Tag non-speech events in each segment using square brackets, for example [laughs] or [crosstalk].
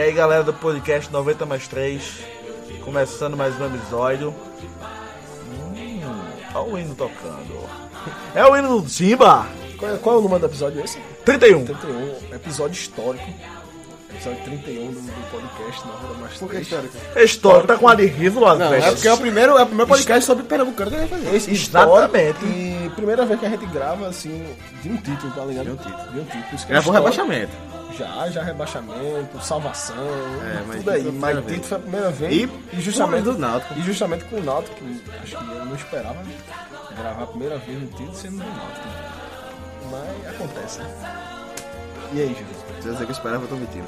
E aí galera do podcast 90 mais 3, começando mais um episódio. Hum, olha o hino tocando. [laughs] É o hino do Simba! Qual é, qual é o número do episódio esse? 31. 31, episódio histórico. Episódio 31 do, do podcast na Roda Mais Por que 3. histórico? A história tá com a de riso lá Não, é porque é o primeiro, é o primeiro podcast sobre Pernambucano que a gente vai fazer. Esse histórico Exatamente. E primeira vez que a gente grava, assim, de um título, tá ligado? De um título. De um título. Isso que é Gravou histórico. rebaixamento. Já, já rebaixamento, salvação, É, mas tudo aí. Mas vez. foi a primeira vez. E justamente do Náutico. E justamente com o Náutico, que acho que eu não esperava gravar a primeira vez no título sendo do Náutico. Mas acontece, né? E aí, Jesus? Se eu dizer que eu esperava, eu tô mentindo.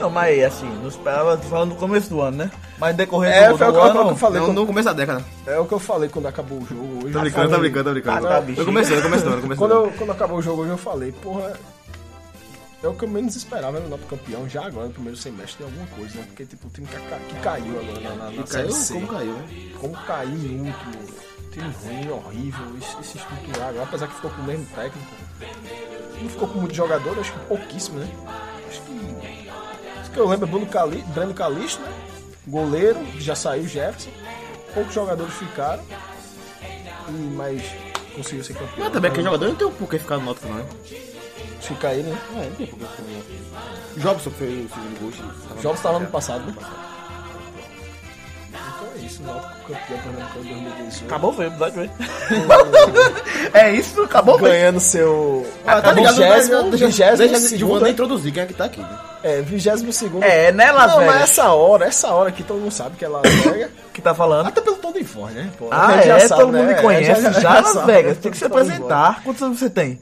Não, mas aí, assim, não esperava, tô falando no começo do ano, né? Mas decorrer É, do, foi o do que, foi o que ano... eu falei. Não, no começo da década. É o que eu falei quando acabou o jogo hoje. Tô brincando, tô brincando, tô brincando. Ah, tá. Eu comecei, eu comecei, eu comecei. Quando, eu, quando acabou o jogo hoje eu falei, porra, é o que eu menos esperava no Náutico campeão, já agora no primeiro semestre tem alguma coisa, né? Porque tipo, o time que, que caiu agora na, na, na caiu, como caiu, né? Como caiu em último, time ruim, horrível, esse, esse estruturar agora, apesar que ficou com o mesmo técnico. Não ficou com muitos jogadores, acho que pouquíssimo, né? Acho que. Acho que eu lembro é Bruno Cali, Breno Calixto, né? Goleiro, que já saiu Jefferson. Poucos jogadores ficaram. E mais conseguiu ser campeão. Mas também aquele jogador não tem por que ficar no Náutico, não, né? Fica ele, né? É, no Náutico. Jobson foi o segundo gol. tava- Jogos estava no passado, né? Então é isso, Náutico campeão pernambucano 2018. Acabou foi o episódio, velho. [laughs] é isso, acabou foi. Ganhando seu. Ah, tá ligado? Vigésimo, Deixa, vigésimo deixa de segundo, Wanda né? introduzir quem é que tá aqui, né? É, vigésimo segundo. É, né, Las Não, mas Vegas? essa hora, essa hora que todo mundo sabe que é Las Vegas. [coughs] Que tá falando? Até pelo tom de voz, né? Pô, Ah, a gente é, sabe, todo mundo né? me conhece. É, Já, Las sabe, Vegas, né? tem que se Todo mundo apresentar. Quantos anos você tem?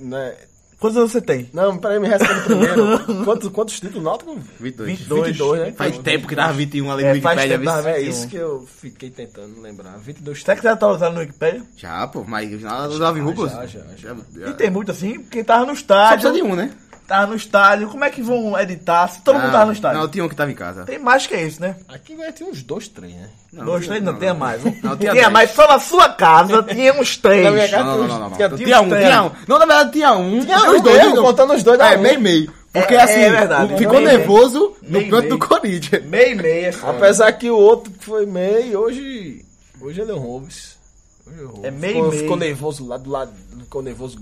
Né? Quantos anos você tem? Não, peraí, me responde primeiro. [laughs] quantos, quantos títulos Náutico? 22. 22. 22, né? Faz tempo que tava 21 ali no É, faz Wikipedia, tempo tava viu? É 21. isso que eu fiquei tentando lembrar. 22 Será que você já tá usando no Wikipedia? Já, pô, mas já usava em rublos. já, já, já. E tem muito assim, quem tava no Só precisa estádio. de um, né? Tava no estádio, como é que vão editar se todo mundo Ah, tava no estádio? Não, tinha um que tava em casa. Tem mais que isso, né? Aqui vai ter uns dois, três, né? Não, Dois, três, não, tinha mais. Não, Não, tinha tinha mais, só na sua casa [laughs] tinha uns três. Na minha casa Não, não, não, não. não. Tinha- Tinha um, tinha tinha um. Não, na verdade tinha um. Tinha Tinha um os dois. mesmo, não. contando os dois É, um. meio meio. Porque É, assim, é verdade, ficou meio, meio. nervoso no Meio, canto meio. do Corinthians. Meio e meia. só. Apesar que o outro que foi meio, hoje. Hoje ele é o. Hoje é. É meio ficou, meio. ficou nervoso lá do lado. Ficou nervoso.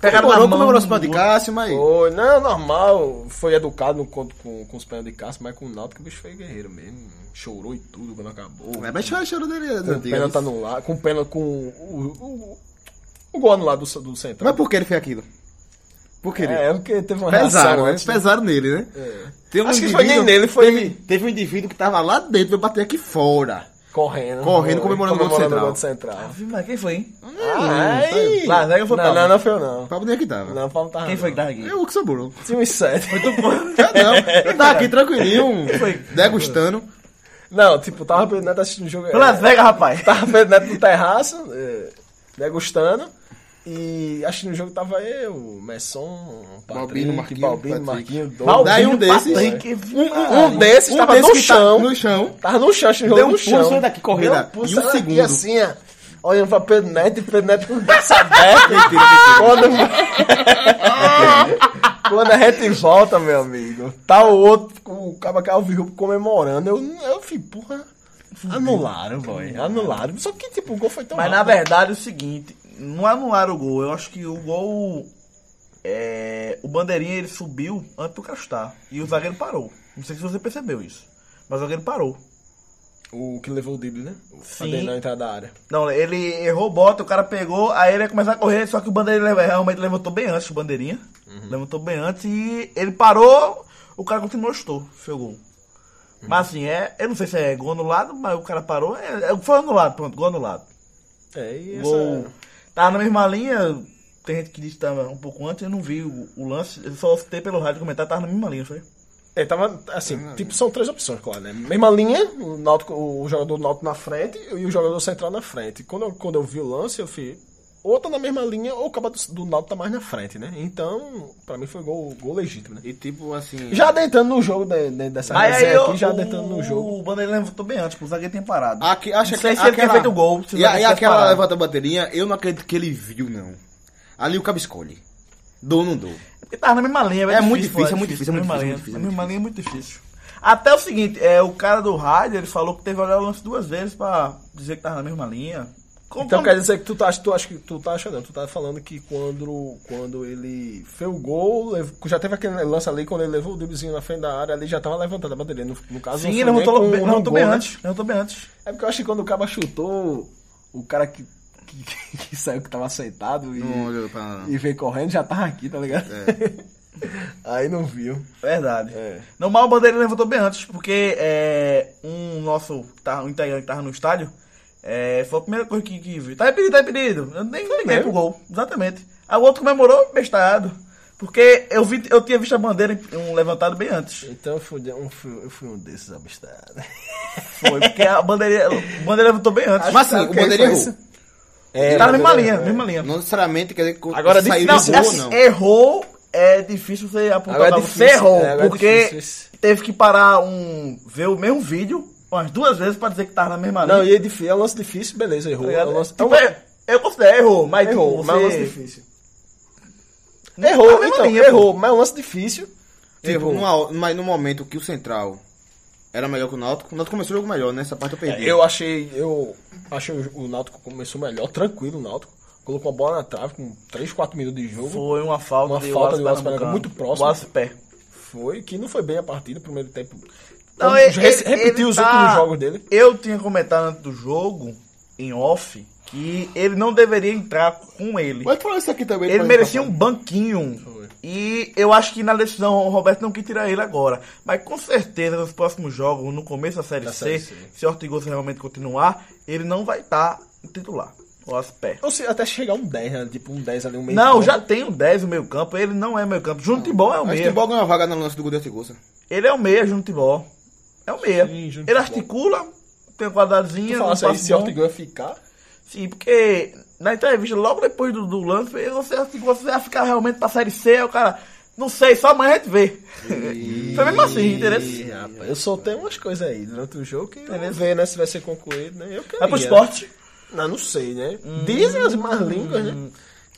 Pegaram na Comemorou, mão comemorou do o pé de outro. Cássio, mas... Foi, não, normal. Foi educado no conto com, com os pés de caça, mas com o Náutico o bicho foi guerreiro mesmo. Chorou e tudo quando acabou. É, mas chorou, chorou dele das com antigas. pênalti anulado. Com pênalti com o, o, o gol anulado do, do Central. Mas por que ele fez aquilo? Por que ele... É, porque teve uma Pesaram, reação né? né? Pesaram nele, né? Tem um Acho que foi nem nele, foi Teve, teve um indivíduo que tava lá dentro, veio bater aqui fora. Correndo. Correndo, comemorando o gol do Central. Viu, Mas quem foi, hein? Ai, Lá, Vega foi não, Pablo. não, não foi eu não. O Pablo nem aqui tava. Não, o Paulo tava. Quem foi que tava aqui? [laughs] É o que sobrou. Tinha uns sete. Não, eu tava aqui tranquilinho, Foi. degustando. Não, tipo, tava Pedro Neto assistindo o jogo. Foi Las Vegas, rapaz. Tava Pedro Neto no terraço, é, degustando. E assistindo o jogo tava eu, Messon, Balbino, Patrick, Marquinhos, Balbino, Patrick. Marquinho. Balbino, Daí um desses- Patrick, Um, um desses Um tava desse no que tá chão. no chão. Tava no chão, assistindo o Deu jogo um no chão. pulso daqui correndo, Deu um em um aqui, segundo. assim, ó. Olhando pra Pedro Neto e Pedro Neto com o braço aberto. [laughs] quando... quando a gente volta, meu amigo, tá o outro, o Caba Calvin comemorando. Eu, eu fui, porra. Anularam, boy. Anularam. Só que, tipo, o gol foi tão Mas na rápido. verdade é o seguinte, não anularam o gol. Eu acho que o gol. é, o bandeirinha ele subiu antes do Castar. E o zagueiro parou. Não sei se você percebeu isso. Mas o zagueiro parou. O que levou o drible, né? O Sim. Na entrada da área. Não, ele errou bota, o cara pegou, aí ele ia começar a correr, só que o bandeirinha realmente levantou bem antes, o bandeirinha. Levantou bem antes e ele parou, o cara continuou chutou, fez gol. Mas assim, é, eu não sei se é gol anulado, mas o cara parou, é, é, foi anulado, pronto, gol anulado. É, e essa... Gol. Tava na mesma linha, tem gente que disse que tava um pouco antes, eu não vi o, o lance, eu só citei pelo rádio comentar, tava na mesma linha, foi? É, tava assim, tipo, são três opções, claro, né? Mesma linha, o, o jogador do na frente e o jogador central na frente. Quando eu, quando eu vi o lance, eu fui ou tá na mesma linha ou o cabo do, do Náutico tá mais na frente, né? Então, pra mim foi gol, gol legítimo, né? E tipo, assim. Já adentrando no jogo de, de- dessa aí aqui, já adentrando no o, jogo. o bandeirinha levantou bem antes, o zagueiro tinha parado. Aqui, acho Não que sei se ele tinha feito o gol, E, aí tivesse aquela levanta a bateria, eu não acredito que ele viu, não. Ali o cabo escolhe. Dou ou não dou? Porque tava na mesma linha, É muito pô, difícil, é muito difícil, é na muito difícil, linha. muito difícil, Na é muito mesma linha é muito difícil. Até o seguinte, é, o cara do rádio, ele falou que teve que olhar o lance duas vezes pra dizer que tava na mesma linha. Como- Então como- quer dizer que tu tá, tu acha que tu tá achando, tu tá falando que quando, quando ele fez o gol, já teve aquele lance ali, quando ele levou o driblezinho na frente da área, ali já tava levantando a bateria. No, no caso, Sim, não ele levantou, com- levantou gol, bem né? antes. Levantou bem antes. É porque eu acho que quando o cara chutou, o cara que, que, que saiu que tava sentado e, Não pra. e veio correndo já tava aqui, tá ligado? [laughs] Aí não viu. Verdade. É. No mal, o Bandeira levantou bem antes, porque é, um nosso, tá, um integrante que tava no estádio, é, foi a primeira coisa que, que viu. Tá impedido, tá impedido. Eu nem liguei mesmo? pro gol. Exatamente. Aí o outro comemorou bestalhado. Porque eu, vi, eu tinha visto a bandeira um levantado bem antes. Então eu fui, um, fui- eu fui um desses abestados. Foi, porque a bandeira, o bandeira levantou bem antes. Mas assim, o bandeira errou. É, tá na mesma linha, é. mesma linha. Não necessariamente quer dizer que Agora, saiu Não, de gol ou assim, não. errou, é difícil você apontar Agora é difícil, você errou, é, agora é porque isso. teve que parar um. ver o mesmo vídeo umas duas vezes pra dizer que tava na mesma linha. Não, e é, difícil, é um lance difícil, beleza, errou. Tá É um lance, Tipo, é um- é- eu considero errou, mas errou, tipo, mas é um lance você... difícil. Não Errou, tá então, linha, pô. errou, mas é um lance difícil. Errou Tipo, numa- mas no momento que o Central era melhor que o Náutico, o Náutico começou o jogo melhor, nessa parte eu perdi. É, Eu achei, eu achei o, Náutico começou melhor, tranquilo o Náutico. Colocou a bola na trave com 3, 4 minutos de jogo. Foi uma falta Uma de falta de Wallace Pernambucano. muito próximo. Wallace Pé. Foi, que não foi bem a partida, primeiro tempo. Não, Como ele- re- ele- repetiu os tá- últimos jogos dele. Eu tinha comentado antes do jogo, em off, que ele não deveria entrar com ele. Pode falar isso aqui também. Ele merecia tá um banquinho. E eu acho que na decisão o Roberto não quis tirar ele agora. Mas com certeza nos próximos jogos, no começo da Série, Da C, Série C. se o Ortigosa realmente continuar, ele não vai estar titular. O Aspé. Ou se até chegar um 10, né? Tipo um 10 ali, um meio Não, campo. já tem o 10 no meio campo, ele não é meio campo. Júnior Timbó é o Mas meia. Timbó ganhou uma vaga no lance do Godoy Tigosa. Ele é o meia, Júnior Timbó. É o meia. Sim, Júnior ele Timbó. articula, tem uma quadradazinha. Tu aí passe se bom. Ortigo ia ficar. Sim, porque na entrevista, logo depois do, do lance, você, assim, você vai ficar realmente pra Série C, o cara, não sei, só amanhã a gente vê. Foi mesmo assim, entendeu? Rapaz, eu soltei umas coisas aí durante o jogo que eu ver, né? Se vai ser concluído, né? Eu queria. Vai pro esporte. Não, não sei, né? Dizem as más línguas, né?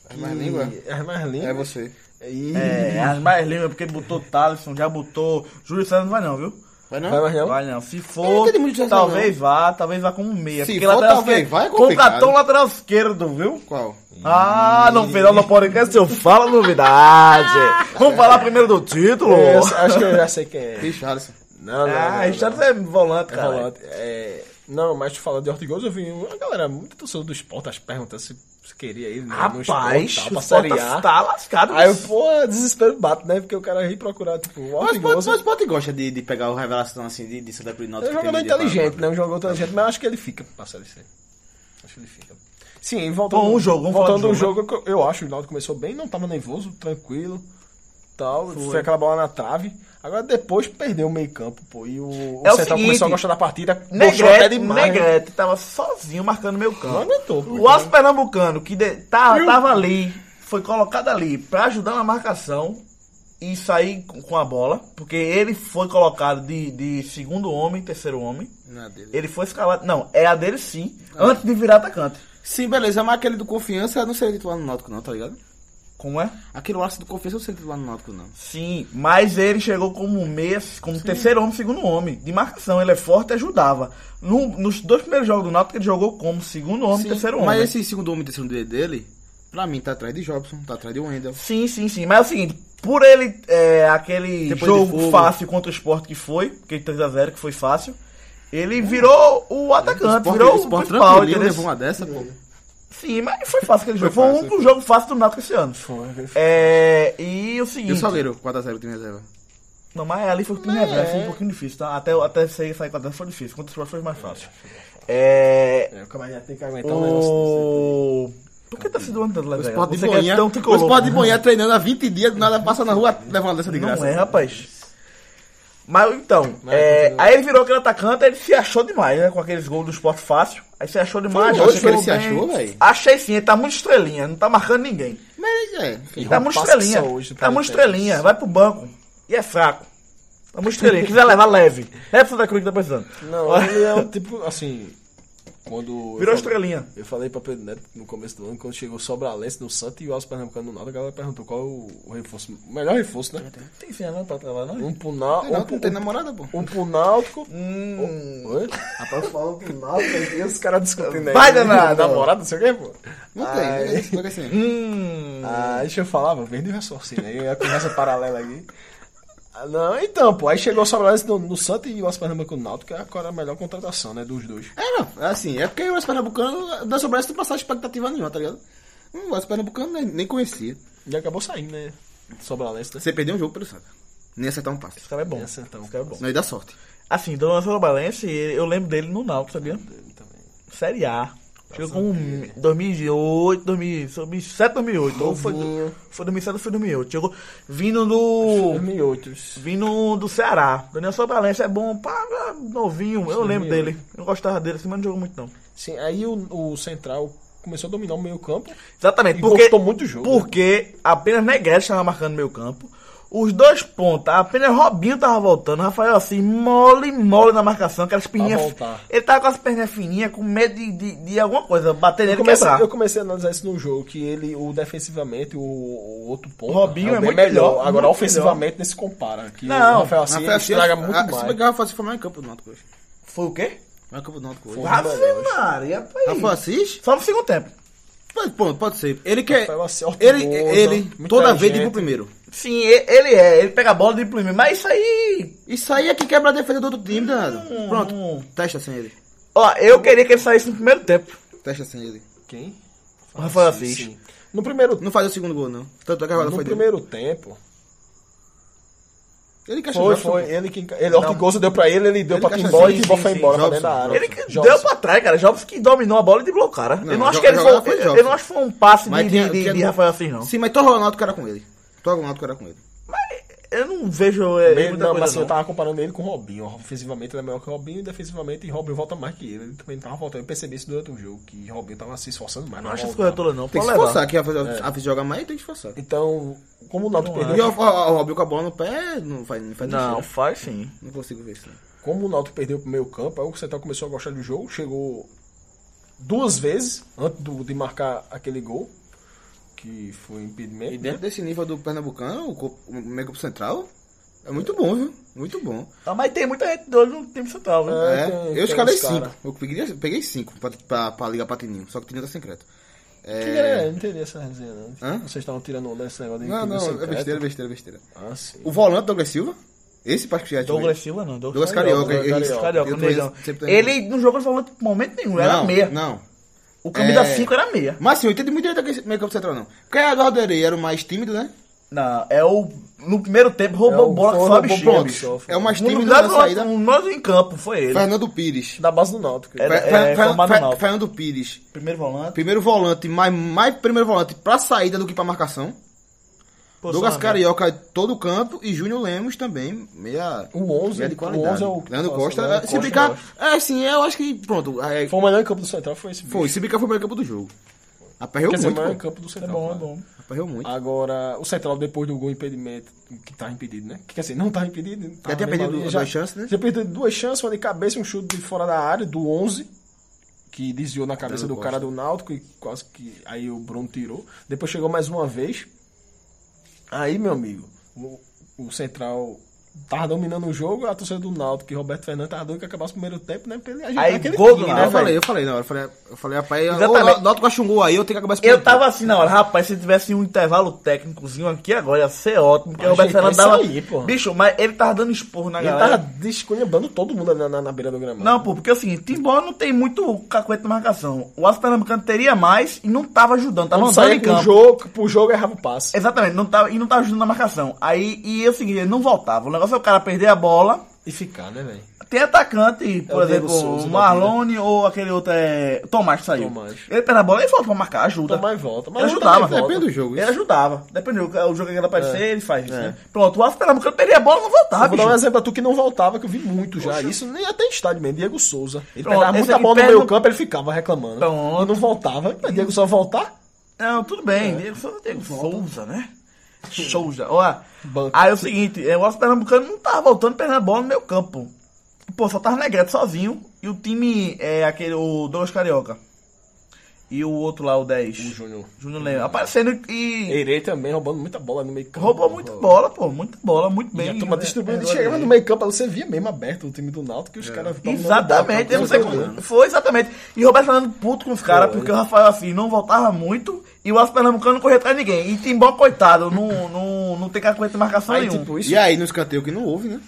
As más línguas? As más línguas. É você. E... É, as mais línguas, porque ele botou Thaleson, já botou. Júlio Santos não vai não, viu? Vai não? Vai mais não? Vai não. Se for, não talvez vá, talvez vá como meia. Se porque for, lateral talvez vá, é complicado. Contratou lateral esquerdo, viu? Qual? Ah, no final do podcast eu falo novidade. Vamos falar primeiro do título? É, eu acho que eu já sei quem é. [laughs] Richarlison. Não, não. Ah, não, Richard é volante, É cara. volante. É, não, mas tu fala de Ortigoso, eu vi uma galera, muito torcedor do esporte, as perguntando se, se queria ir no, no Rapaz, esporte, o pra A. tá lascado. Aí eu, pô, desespero bate, né? Porque o cara ri procurar, tipo, o Mas mas pode gosta de, de pegar o revelação assim de, de Santa Cruz É Náutico. um jogador inteligente, né? Um jogador inteligente, mas acho que ele fica pra Série C. Acho que ele fica. Sim, voltando, Bom, um jogo, vamos voltando do jogo, eu- eu acho que o Náutico começou bem, não tava nervoso, tranquilo, tal, foi, aquela bola na trave. Agora depois perdeu o meio campo, pô, e o, o É o Central seguinte, começou a gostar da partida, Negrete, demais. né? Negrete tava sozinho marcando meu campo. Não aguentou, pô. O Aço Pernambucano, que de- tá, tava ali, foi colocado ali pra ajudar na marcação e sair com a bola, porque ele foi colocado de, de segundo homem, terceiro homem. Não é dele. Ele foi escalado. Não, é a dele sim, antes de virar atacante. Sim, beleza, mas aquele do confiança não seria titular no Náutico não, tá ligado? Como é? Aquele laço do confiança não seria titular no Náutico não. Sim, mas ele chegou como meia, como terceiro homem, segundo homem, de marcação. Ele é forte e ajudava. No- nos dois primeiros jogos do Náutico, ele jogou como segundo homem, Sim, terceiro homem. mas esse segundo homem e terceiro dele- dele, pra mim tá atrás de Jobson, tá atrás de Wendel. Sim, sim, sim. Mas é o seguinte, por ele, é, aquele Depois de jogo fácil contra o esporte que foi, aquele 3x0 que foi fácil, Ele virou o atacante, Sport, virou o Sport principal, entendeu? levou uma dessa, pô. Sim, mas foi fácil aquele jogo. Foi, fácil, o único jogo fácil do Náutico esse ano. É, e o E seguinte... o Salgueiro, 4x0 o time reserva. Não, mas ali foi o time reserva, foi um pouquinho difícil, tá? Até, até sair, sair com a foi difícil, contra o Sport foi mais fácil. É... É, o camarada tem que aguentar um negócio O... Por que tá se doando tanto, O Level? Sport de o. Sport de Boinha treinando há 20 dias, do nada passa na rua, leva uma dessa de graça. Não é, rapaz. Mas então, Mas, é, continua. aí ele virou aquele atacante, aí ele se achou demais, né? Com aqueles gols do esporte fácil. Aí se achou demais. Foi, hoje que ele jogou se bem. achou, velho? Achei sim, ele tá muito estrelinha, não tá marcando ninguém. Mas é, enfim. Tá muito estrelinha. hoje, tá muito estrelinha, vai pro banco. E é fraco. Tá muito estrelinha. Quiser levar leve. Leve pro Santa Cruz que tá precisando. Não, ele é o tipo, assim. Quando. eu Virou falei- estrelinha. Eu falei pra Pedro Neto no começo do ano, quando chegou o Sobralense no Santos e o Alves Pernambucano no Náutico, a galera perguntou qual o, o reforço, o melhor reforço, né? Tem sim, não pra trabalhar, não? Um pro Náutico. Um, não tem namorada, pô. um pro Náutico. Hum. Oi? Rapaz, falando pro Náutico, e os caras discutindo aí. Vai, danado. [laughs] Namorado, não sei o que, pô. Não tem, Ai. né? Fica assim. Hum. Ah, deixa eu falar, mano, vem de raciocínio aí, a conversa [laughs] paralela aqui. Ah, Não, então, pô, aí chegou o Sobralense no, no Santos e o Pernambucano no Náutico, que é agora a melhor contratação, né, dos dois. É, não, é assim, é porque o Oeste Pernambucano, da Sobrança, não passava expectativa nenhuma, tá ligado? Hum, o Oeste Pernambucano nem, nem conhecia. E acabou saindo, né, Sobralense, né? Você perdeu um jogo pelo Santa. Nem acertar um passe. Esse cara é bom. Esse então. Esse cara é bom. Não, e dá sorte. Assim, Dona Sobalense, eu lembro dele no Náutico, sabia? Série A. Chegou com 2008, 2007, 2008. Ou foi, foi 2007 ou foi 2008. Chegou vindo do. 2008. Vindo do Ceará. Daniel Sobalense é bom, pá, novinho. Eu lembro dele. Eu gostava dele, assim, mas não jogou muito não. Sim, aí o, o Central começou a dominar o meio campo. Exatamente, porque. gostou muito do jogo? Porque apenas Negrete estava marcando meio campo. Os dois pontas, apenas Robinho tava voltando. Rafael assim, mole, mole na marcação, aquelas perninhas. Ele tava com as perninhas fininhas, com medo de, de, de alguma coisa, bater Eu nele e comecei, quebrar. eu comecei a analisar isso no jogo, que ele, o defensivamente, o, o outro ponto. Robinho é muito melhor. melhor, Agora, muito ofensivamente, nem se compara. Que Não. o Rafael assim, Rafael ele estraga muito Se mais. pegar Rafael Assis foi mais em campo do Náutico hoje. Foi o quê? Mais em campo do Náutico hoje. Foi. Ave. Maria. Rafael Assis? Só no segundo tempo. Pode, pronto, pode ser. Ele quer. Assis, Ele, ele muito toda vez de primeiro. Sim, ele é. Ele pega a bola de primeiro. Mas isso aí. Isso aí é que quebra a defesa do outro time, danado. Pronto, hum. testa sem ele. Ó, eu queria que ele saísse no primeiro tempo. Testa sem ele. Quem? O Rafael Assis. sim. No primeiro, Não faz o segundo gol, não. Tanto é que agora no foi dele. primeiro tempo, Ele que foi, achou foi ele que... Ele, Ortigosa deu pra ele, ele deu Ele pra Timbó e Timbó sim, foi sim, embora pra Jobson, da área. Ele que Jobson. deu pra trás, cara. Jobs que dominou a bola e driblou o cara. Não, eu não acho que ele foi. foi Eu, não acho que foi um passe Mas de, tinha- de, de, tinha- de Rafael assim, não. Sim, mas Torro Ronaldo que era com ele. Torro Ronaldo que era com ele. Eu não vejo. É, Bem, muita não, coisa, mas assim, não. eu tava comparando ele com o Robinho. Ofensivamente ele é melhor que o Robinho e defensivamente Robinho volta mais que ele. Ele também não tava voltando. Eu percebi isso durante o jogo, que Robinho tava se esforçando mais. Não acho voltar. coisas todas, não. Tem que se levar. esforçar, que a fazer a jogar mais tem que se esforçar. Então, como o Náutico Não perdeu, E o, o, o Robinho com a bola no pé não faz, não faz Não, faz sim. não consigo ver isso. não. como o Náutico perdeu pro meio campo, aí o Central começou a gostar do jogo, chegou duas vezes antes do- de marcar aquele gol, que foi impedimento. E dentro desse nível do Pernambucano, o, co- o meio central é muito bom, viu? Muito bom. Ah, mas tem muita gente olho no time central, viu? É, É, tem- eu escalei uns cara. cinco. Eu peguei, peguei cinco pra, pra, pra ligar Patininho, só que tinha tá secreto. Que É... é, eu não entendi essa resenha, não. Hã? Vocês estavam tirando onda desse negócio de Não, não, é secreto. besteira, besteira, besteira. Ah, sim. O volante Douglas Silva, esse que já Douglas Silva não. Douglas Carioca. Douglas ele- Carioca. Carioca, sempre tô- Ele não jogou falou de momento nenhum, era não, meia. Não, O camisa É. 5 era meia. Mas assim, eu entendi muito direito aquele meio campo central, não. Porque a Eduardo Areia era o mais tímido, né? Não, é o. No primeiro tempo É roubou o- bola que foi só o bexiga, bicho. É o mais tímido na do saída. outro, nós em campo, foi ele. Fernando Pires. Da base do Náutico. É, é, Fer-. Fernando Pires. Primeiro volante. Primeiro volante, mais, mais primeiro volante pra saída do que pra marcação. Douglas Carioca todo o campo e Júnior Lemos também, meia, O 11, meia de o qualidade. 11 é o- Leandro Nossa, Costa, Leandro se Costa, brincar, eu é sim, eu acho que, pronto, é, Foi o melhor em campo do Central, foi esse bicho. foi, se brincar foi o melhor campo do jogo. Aperreou Quer dizer, o muito, melhor pô. campo do É Central. bom, é claro. bom. Aperreou muito. Agora, o Central, depois do gol impedimento, que tava impedido, né? Que, quer dizer, não tava impedido. tava tinha mesmo perdido ali, duas chances, né? Já perdeu duas chances, uma de cabeça e um chute de fora da área, do 11, que desviou na cabeça do cara do Náutico e quase que aí o Bruno tirou. Depois chegou mais uma vez. Aí, meu amigo, o, o Central tava dominando o jogo, a torcida do Náutico, que Roberto Fernandes tava doido que acabasse o primeiro tempo, né? Pra ele ajeitar Aí, aquele gol time, Aí né, eu falei, eu falei, não, eu falei, eu falei, rapaz, Exatamente. o Náutico achou um gol aí, eu tenho que acabar esse Eu primeiro tempo. tava assim na hora, rapaz, se tivesse um intervalo técnicozinho aqui agora, ia ser ótimo, porque o Roberto Fernandes isso dava. aí, porra. Bicho, mas ele tava dando esporro na Ele galera. tava desculhambando todo mundo na, na, na beira do gramado. Não, pô, porque assim, Timbó não tem muito cacuete na marcação. O Aço Pernambucano teria mais e não tava ajudando, tava andando em pro campo. jogo, pro jogo errava o passe. Exatamente, não tava, e não tava ajudando na marcação. Aí, e é o seguinte, ele não voltava. Negócio é o cara perder a bola. E ficar, né, velho? Tem atacante, por É o Diego exemplo, Souza Marlone ou aquele outro é. Tomás que saiu. Tomás. Ele perde a bola e volta pra marcar, ajuda. Tomás volta. Mas Ele não ajudava. volta. Depende do jogo. Ele isso. ajudava. Depende do jogo. O jogo que ele aparecer, ele faz isso, né? Pronto, o Aço Pernambucano perdia a bola e não voltava, Eu vou dar um bicho. exemplo a tu que não voltava, que eu vi muito já. Isso nem até em estádio mesmo. Diego Souza. Ele Pronto, pegava muita bola no meio campo, ele ficava reclamando. Pronto. E não voltava. Mas Diego só voltar? Não, tudo bem. Diego Souza, Diego Souza, né? Souza. Olha, Banco. aí é o seguinte, é, o Aço Pernambucano não tava voltando perdendo a bola no meu campo. Pô, só tava Negrete sozinho. E o time é aquele, o Douglas Carioca. E o outro lá, o 10. O Júnior. Júnior Leão. Aparecendo e Eirei também roubando muita bola no meio campo. roubou muita bola, pô. Muita bola, muito E bem. a turma né? distribuindo. É, chegava é, no meio campo, você via mesmo aberto o time do Náutico, que os caras... dominando Exatamente, bola, não sei como. Foi exatamente. E o Roberto Fernando puto com os caras, Foi. porque o Rafael assim não voltava muito e o Aço Pernambucano não corria atrás de ninguém. E Timbó, coitado, não, não, não tem cacuete de marcação Aí, nenhum. tipo, isso... E aí, no escanteio que não houve, né?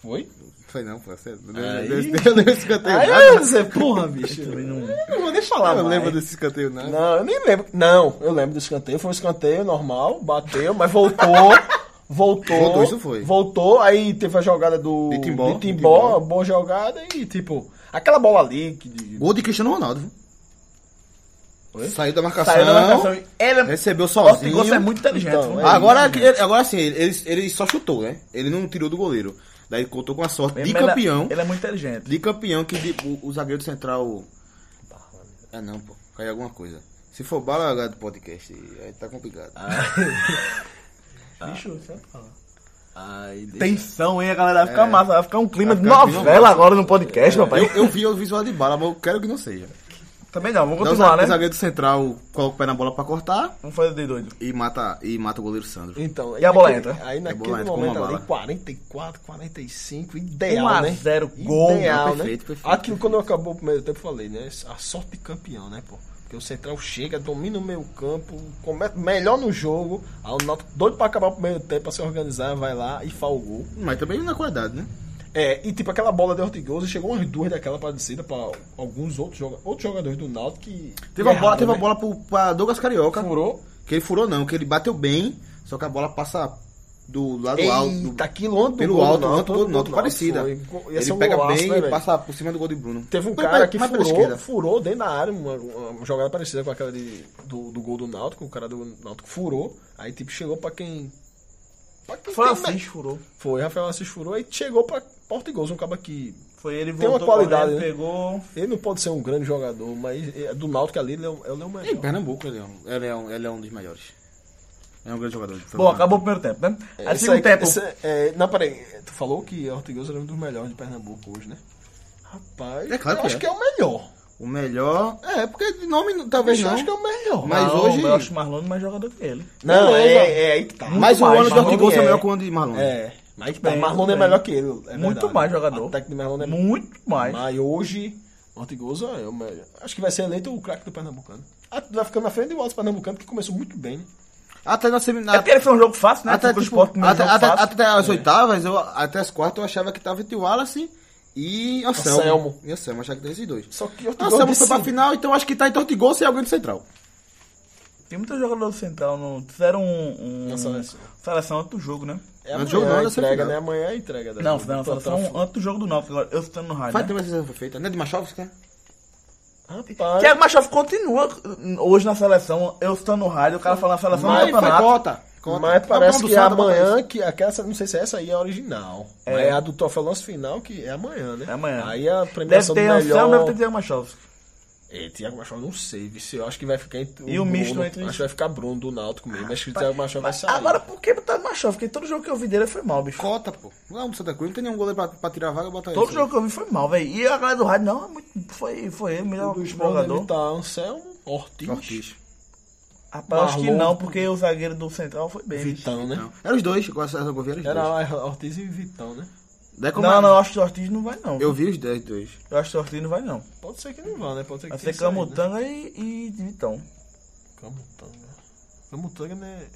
Foi? Foi não, foi sério. Aí- Eu lembro desse escanteio. Aí nada. você, porra, bicho. Eu não vou nem falar Eu mais. lembro desse escanteio, né? Não, eu nem lembro. Não, eu lembro do escanteio. Foi um escanteio normal, bateu, mas voltou. [laughs] voltou. Voltou, isso foi. Voltou, aí teve a jogada do. De Timbó, de de Timbó, boa jogada e tipo. Aquela bola ali. Que, Gol de Cristiano Ronaldo, viu? Oi? Saiu da marcação. Saiu da marcação. Ele, Recebeu o sozinho. é muito inteligente. Então, viu? é Agora, ele- agora sim, ele, ele só chutou, né? Ele não tirou do goleiro. Daí contou com a sorte de Ele é- campeão. Ele é muito inteligente. De campeão que de- o, o zagueiro central. Ah não, pô. Caiu alguma coisa. Se for bala agora do podcast, aí tá complicado. [laughs] Bicho, você fala. Ai, Tensão, hein? A galera vai ficar massa. Vai ficar um clima de novela agora no podcast, papai. Eu, eu vi o visual de bala, mas eu quero que não seja. Também não, vamos o continuar, né? zagueiro central coloca o pé na bola pra cortar Vamos fazer de doido. e mata, e mata o goleiro Sandro. Então, E a bola entra? Aí A naquele momento uma ali, bala. 44, 45, 1 ideal, a né? 0, gol. Ideal, Não, né? perfeito, perfeito. Aquilo quando acabou o primeiro tempo, eu falei, né? A sorte de campeão, né, pô? Porque o Central chega, domina o meio campo, come- melhor no jogo, aí o Náutico doido pra acabar o primeiro tempo, pra se organizar, vai lá e faz o gol. Mas também na qualidade, né? É, e tipo, aquela bola de Ortigosa, chegou umas duas daquela pra descida pra alguns outros, joga outros jogadores do Náutico que... Teve uma bola, teve uma né? bola pro, pra Douglas Carioca. Furou. Que ele furou não, que ele bateu bem, só que a bola passa do lado alto. do- Eita, aquilo antes do pelo gol alto, do Náutico, parecida. foi. Ele um pega golaço, bem né, e passa por cima do gol de Bruno. Teve um cara que furou, furou dentro da área, uma, uma jogada parecida com aquela de, do, do gol do Náutico, o cara do Náutico furou, aí tipo chegou pra quem... Tem- assim, furou. Foi, Rafael Assis furou, aí chegou pra Portugal, um cara que... Foi ele Tem uma voltou qualidade, correndo, né? pegou. Ele não pode ser um grande jogador, mas é, do Náutico ali ele é, o- ele é o melhor. Em Pernambuco ele é, um, ele, é um, ele é um dos melhores. É um grande jogador. Bom, acabou o primeiro tempo, né? Aí Esse segundo aí- tempo. esse- é, não, peraí, tu falou que Ortigosa era um dos melhores de Pernambuco hoje, né? Rapaz, É claro eu que acho é. que é o melhor. O melhor. É, porque de nome talvez Eu não. acho que é o melhor. Mas Não, hoje- Eu acho o Marlon mais jogador que ele. Não, é, Beleza. é aí que tá. Mas o mais, ano de Ortigosa é é. melhor que o ano de Marlon. É, mas. Bem, Marlon é bem. melhor que ele. é Muito verdade. mais jogador. A técnica de Marlon é Muito mais. Mas hoje, Ortigosa é o melhor. Acho que vai ser eleito o craque do Pernambucano. Ah, Vai ficando na frente do Alto Pernambucano, que começou muito bem. né? Até na É semifinal. porque ele foi um jogo fácil, né? Até, Tipo, o tipo, até, jogo até, fácil. até as oitavas, eu, até as quartas, eu achava que tava entre o Wallace e Anselmo. Anselmo. E Anselmo, achava que tem esses dois. Só que Ortigosa Anselmo foi pra final, então acho que tá entre Ortigosa e alguém do Central. Tem muitos jogadores central. No... Fizeram um, um... Seleção. seleção antes do jogo, né? É amanhã jogo não, a da entrega, né? Amanhã é a entrega. da- Não, do- fizeram uma do- seleção do- antes do jogo do Náutico. Agora eu estou no rádio, Faz né? tempo que essa foi feita. Não é de Machovski, né? Rapaz, Thiago Machado continua hoje na seleção. Eu estou no rádio, o cara fala na seleção do Mas foi campeonato. cota. Cota. Mas parece Tá que é amanhã, que aquela, não sei se essa aí é a original. É. Mas é a do troféu lance final, que é amanhã, né? É amanhã. Aí a Deve premiação ter do Anselmo, melhor... deve ter Thiago Machado. É, Thiago Machado não sei, vice. eu acho que vai ficar entre E o Bruno, misto entre- Acho que vai ficar Bruno do Náutico mesmo, acho que o Thiago Machado vai sair. Agora, por que botar Machado? Porque todo jogo que eu vi dele foi mal, bicho. Cota, pô. Não, do Santa Cruz não tem nenhum goleiro pra, pra tirar a vaga, bota Todo jogo que eu vi foi mal, velho. E a galera do rádio, não, é muito- foi, foi ele, o melhor o deve jogador. estar Anselmo, Ortiz, Ortiz. Rapaz, eu acho que não, porque o zagueiro do Central foi bem. Vitão, né? Não. Eram os dois, com essa essa Gouveia, eram os dois. Era Ortiz e Vitão, né? Como- Não, não, eu acho que o Ortiz não vai não. Eu vi os dois. dois. Eu acho que o Ortiz não vai não. Pode ser que não vá, né? Pode ser que Vai ser saído, né? Camutanga e, e Vitão. Camutanga. Camutanga não é,